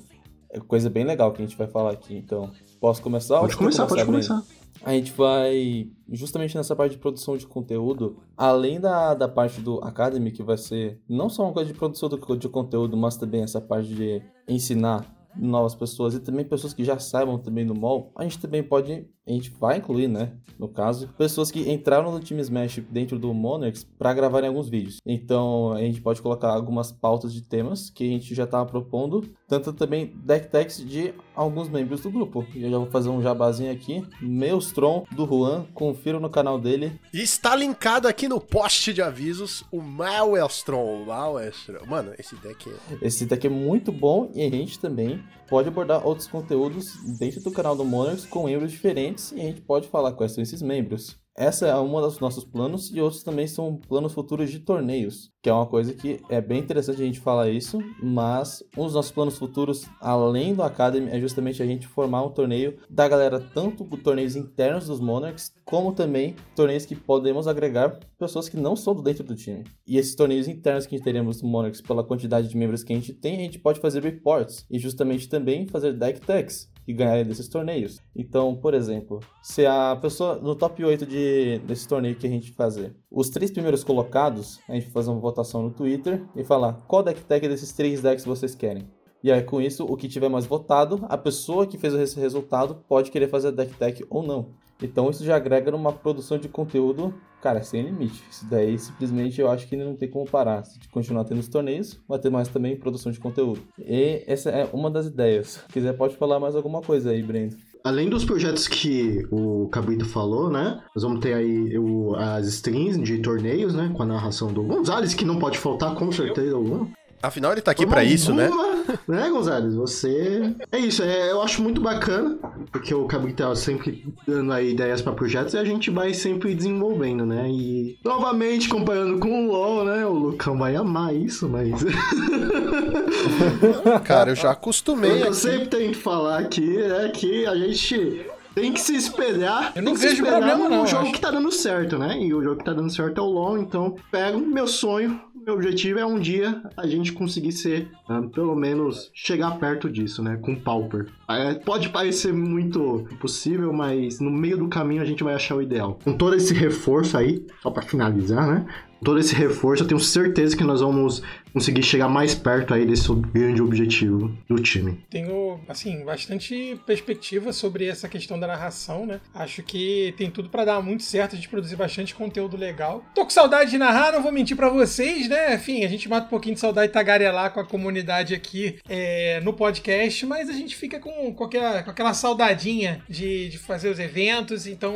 é coisa bem legal que a gente vai falar aqui, então. Posso começar? Pode começar, pode começar. A gente vai, justamente nessa parte de produção de conteúdo, além da, da parte do Academy, que vai ser não só uma coisa de produção do, de conteúdo, mas também essa parte de ensinar novas pessoas e também pessoas que já saibam também do mall, a gente também pode, a gente vai incluir, né, no caso, pessoas que entraram no Team Smash dentro do Monarchs para gravarem alguns vídeos. Então, a gente pode colocar algumas pautas de temas que a gente já estava propondo, tanto também deck techs de alguns membros do grupo. E eu já vou fazer um jabazinho aqui, Meustron do Juan, confira no canal dele. E está linkado aqui no post de avisos o Maelstrom, Maelstrom. Mano, esse deck é... Esse deck é muito bom e a gente também pode abordar outros conteúdos dentro do canal do Monarchs com membros diferentes e a gente pode falar quais são esses membros. Essa é uma dos nossos planos e outros também são planos futuros de torneios, que é uma coisa que é bem interessante a gente falar isso, mas um dos nossos planos futuros, além do Academy, é justamente a gente formar um torneio da galera, tanto torneios internos dos Monarchs, como também torneios que podemos agregar pessoas que não são do dentro do time. E esses torneios internos que teremos no Monarchs, pela quantidade de membros que a gente tem, a gente pode fazer reports e justamente também fazer deck techs que ganharem desses torneios. Então, por exemplo, se a pessoa no top 8 de, desse torneio que a gente fazer, os três primeiros colocados, a gente fazer uma votação no Twitter e falar qual deck tech desses três decks vocês querem. E aí, com isso, o que tiver mais votado, a pessoa que fez esse resultado pode querer fazer deck tech ou não. Então isso já agrega numa produção de conteúdo, cara, sem limite. Isso daí simplesmente eu acho que não tem como parar. Se continuar tendo os torneios, vai ter mais também produção de conteúdo. E essa é uma das ideias. Se quiser, pode falar mais alguma coisa aí, Brendo. Além dos projetos que o Cabrito falou, né? Nós vamos ter aí o, as streams de torneios, né? Com a narração do Gonzalez, que não pode faltar, com certeza alguma. Afinal, ele tá aqui pra isso, né? Né, Gonzalez? Você. É isso, é, eu acho muito bacana, porque o Cabrito tá sempre dando aí ideias pra projetos e a gente vai sempre desenvolvendo, né? E novamente, comparando com o LOL, né? O Lucão vai amar isso, mas. Cara, eu já acostumei. eu aqui. sempre tento falar aqui, é que a gente. Tem que se espelhar. Eu não vejo problema, no não, eu jogo acho. que tá dando certo, né? E o jogo que tá dando certo é o LoL, então pego meu sonho. Meu objetivo é um dia a gente conseguir ser, ah, pelo menos, chegar perto disso, né? Com Pauper. É, pode parecer muito impossível, mas no meio do caminho a gente vai achar o ideal. Com todo esse reforço aí, só pra finalizar, né? Todo esse reforço, eu tenho certeza que nós vamos conseguir chegar mais perto aí desse grande objetivo do time. Tenho, assim, bastante perspectiva sobre essa questão da narração, né? Acho que tem tudo pra dar muito certo, a gente produzir bastante conteúdo legal. Tô com saudade de narrar, não vou mentir pra vocês, né? Enfim, a gente mata um pouquinho de saudade de tagarelar com a comunidade aqui é, no podcast, mas a gente fica com, com, aquela, com aquela saudadinha de, de fazer os eventos, então,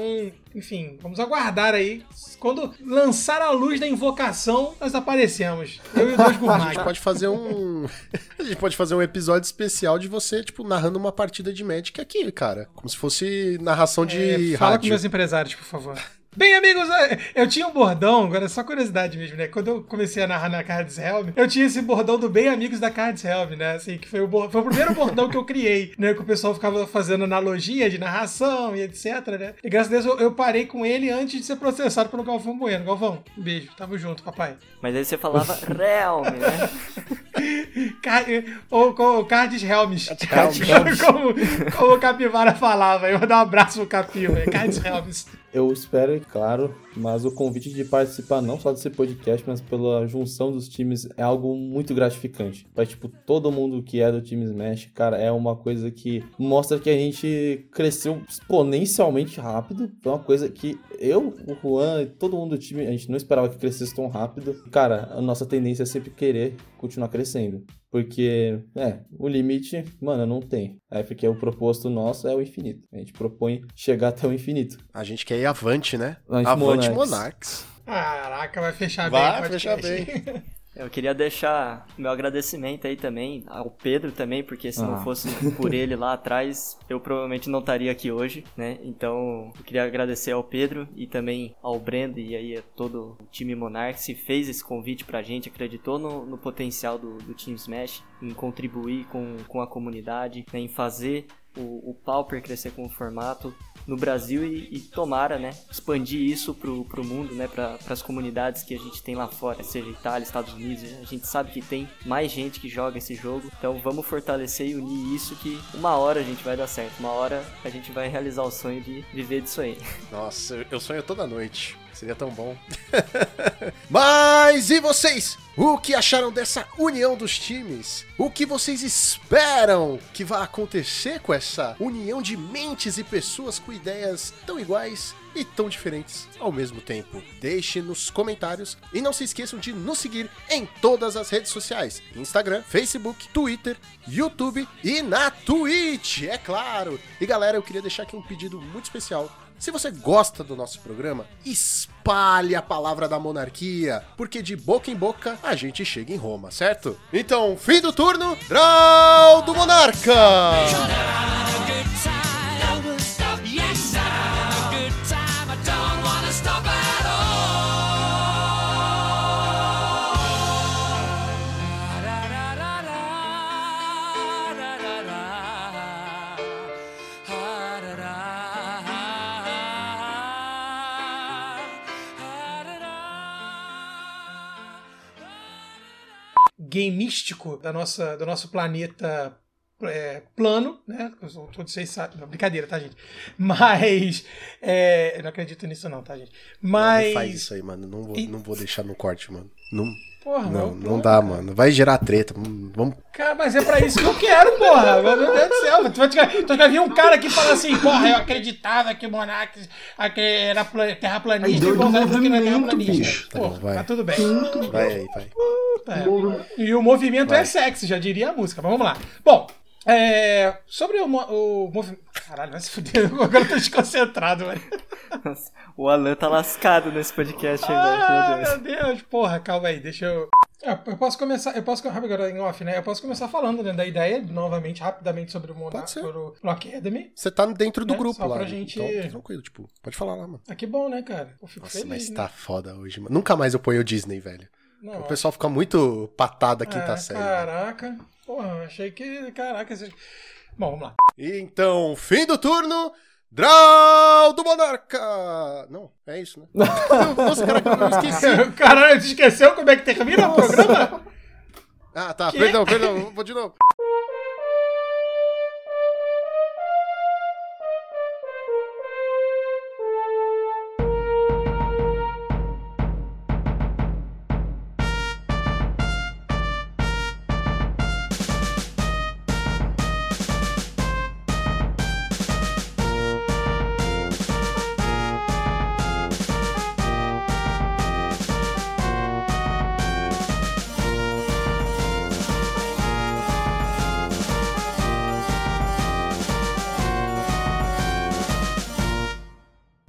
enfim, vamos aguardar aí. Quando lançar a luz da invocação, nós aparecemos. Eu e dois A gente pode fazer um. A gente pode fazer um episódio especial de você, tipo, narrando uma partida de Magic aqui, cara. Como se fosse narração de É, fala com rádio. meus empresários, por favor. Bem, amigos, é, eu tinha um bordão, agora é só curiosidade mesmo, né? Quando eu comecei a narrar na Cards Helm, eu tinha esse bordão do Bem Amigos da Cards Helm, né? Assim, que foi o, foi o primeiro bordão que eu criei, né? Que o pessoal ficava fazendo analogia de narração e etc, né? E graças a Deus eu, eu parei com ele antes de ser processado pelo Galvão Bueno. Galvão, um beijo, tamo junto, papai. Mas aí você falava Realm, né? Car ou, ou Cards Helms. Cards como, como o Capivara falava. Eu vou dar um abraço pro Capivara. Cards Helms. Eu espero, claro, mas o convite de participar não só desse podcast, mas pela junção dos times é algo muito gratificante. Pra, tipo, todo mundo que é do time Smash, cara, é uma coisa que mostra que a gente cresceu exponencialmente rápido. Foi uma coisa que eu, o Juan e todo mundo do time, a gente não esperava que crescesse tão rápido. Cara, a nossa tendência é sempre querer continuar crescendo. Porque, é, o limite, mano, não tem. É porque o proposto nosso é o infinito. A gente propõe chegar até o infinito. A gente quer ir avante, né? Avante avante Monarchs. Monarchs. Caraca, vai fechar Vai bem. o fechar podcast. Eu queria deixar meu agradecimento aí também ao Pedro também, porque se Ah. não fosse por ele lá atrás, eu provavelmente não estaria aqui hoje, né? Então, eu queria agradecer ao Pedro e também ao Brendo e aí a todo o time Monarchs que fez esse convite pra gente, acreditou no, no potencial do, do Team Smash, em contribuir com, com a comunidade, né? em fazer o, o Pauper crescer como formato no Brasil e, e tomara, né, expandir isso pro, pro mundo, né, para as comunidades que a gente tem lá fora, seja Itália, Estados Unidos, a gente sabe que tem mais gente que joga esse jogo, então vamos fortalecer e unir isso que uma hora a gente vai dar certo, uma hora a gente vai realizar o sonho de viver disso aí. Nossa, eu- eu sonho toda noite. Seria tão bom. Mas e vocês? O que acharam dessa união dos times? O que vocês esperam que vai acontecer com essa união de mentes e pessoas com ideias tão iguais e tão diferentes ao mesmo tempo? Deixe nos comentários e não se esqueçam de nos seguir em todas as redes sociais: Instagram, Facebook, Twitter, YouTube e na Twitch, é claro. E galera, eu queria deixar aqui um pedido muito especial. Se você gosta do nosso programa, espalhe a palavra da monarquia, porque de boca em boca a gente chega em Roma, certo? Então, fim do turno, Draw do Monarca! Gameístico da nossa, do nosso planeta é, plano, né? Todos vocês sabem. Não, brincadeira, tá, gente? Mas. é, eu não acredito nisso, não, tá, gente? Não Mas. faz isso aí, mano. Não vou, não vou deixar no corte, mano. Não. Porra, Não, não dá, mano. Vai gerar treta. Vamos. Cara, mas é pra isso que eu quero, porra. Meu Deus do céu. Tu vai, tu vai- tu vai vir um cara aqui falando assim, porra, eu acreditava que o Monark era pla- terraplanista Aí deu e do falou que não é movimento, terraplanista. bicho. Tá Pô, bom, vai. tá tudo bem. Vai aí, vai. Puta, é. E o movimento é sexy, já diria a música. Mas vamos lá. Bom, é, sobre o, o movimento. Caralho, vai se fuder. Agora eu tô desconcentrado, velho. O Alan tá lascado nesse podcast aí, Ah. Meu Deus. meu Deus. Porra, calma aí, deixa eu. Eu eu posso começar, eu posso agora em off, né? Eu posso começar falando né, da ideia, novamente, rapidamente sobre o Monarch, ser. sobre o Academy. Você tá dentro do É, grupo só lá. pra gente- Então, tranquilo, tipo, pode falar lá, mano. Ah, que bom, né, cara? Eu fico Nossa, feliz. mas né? tá foda hoje, mano. Nunca mais eu ponho o Disney, velho. Não, O pessoal fica muito patado a quinta ah, série. Caraca. Porra, achei que. Caraca. esse- Bom, vamos lá. Então, fim do turno. Draw do Monarca! Não, é isso, né? Nossa, caraca, eu esqueci. Caralho, você esqueceu como é que termina o programa? Ah, tá, Que? perdão, perdão, vou de novo.